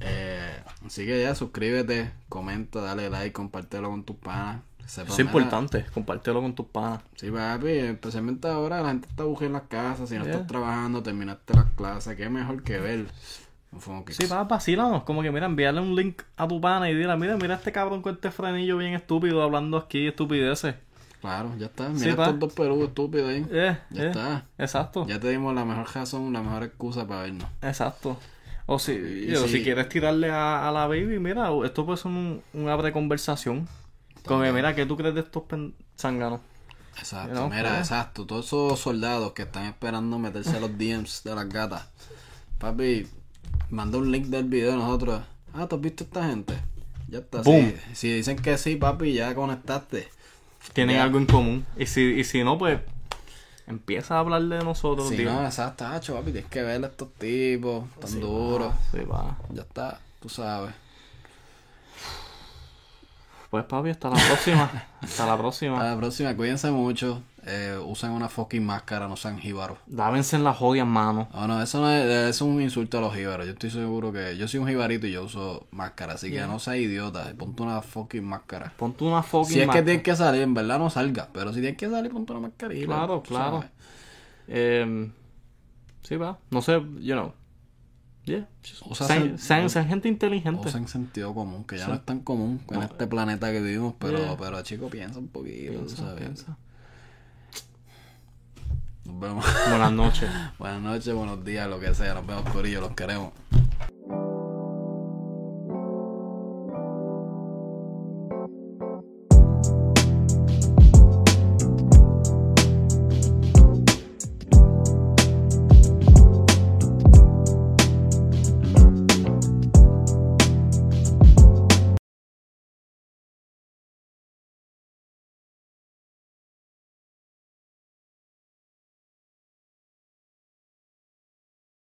Eh, así que ya, suscríbete, comenta, dale like, compártelo con tus panas. Sepa, Es mira, importante, compártelo con tus panas. Sí, papi, especialmente ahora la gente está aburrida en las casas, si no estás trabajando, terminaste las clases, qué mejor que ver. Sí, va, vacílanos. Como que, mira, enviarle un link a tu pana y dile, mira, mira este cabrón con este frenillo bien estúpido hablando aquí estupideces. Claro, ya está. Mira estos dos peludos estúpidos ahí. Eh, Ya eh, está. Exacto. Ya te dimos la mejor razón, la mejor excusa para vernos. Exacto. O si, o si- si quieres tirarle a, a la baby, mira, esto puede ser un, un abre conversación. Como que, mira, ¿qué tú crees de estos zánganos? Exacto, No, mira, pues. exacto. Todos esos soldados que están esperando meterse a los DMs de las gatas. Papi, manda un link del video de nosotros. Ah, ¿tú has visto a esta gente? Ya está. Si, si dicen que sí, papi, ya conectaste. Tienen Ya. algo en común. Y si, y si no, pues empieza a hablar de nosotros, Si tío. no, exacto, papi, tienes que ver a estos tipos tan duros. Sí, va. Ya está, tú sabes. Pues papi, hasta la próxima. hasta la próxima. A la próxima, cuídense mucho. Eh, usen una fucking máscara, no sean jíbaros. Lávense en las jodias manos. No, no, eso no es, es un insulto a los jíbaros. Yo estoy seguro que yo soy un jibarito y yo uso máscara, así que no seas idiota. Ponte una fucking máscara. Ponte una fucking Si es que tienes que salir, en verdad no salga. Pero si tienes que salir, ponte una mascarilla. Claro, claro. Eh, sí, va. No sé, you know. Yeah. Sen- sean- sean gente inteligente. Usen sentido común, que ya no es tan común en este planeta que vivimos, pero, Yeah. pero chico, piensa un poquito, Piensa, sabes. piensa. Nos vemos. Buenas noches. Buenas noches, buenos días, lo que sea. Nos vemos, Corillo, los queremos.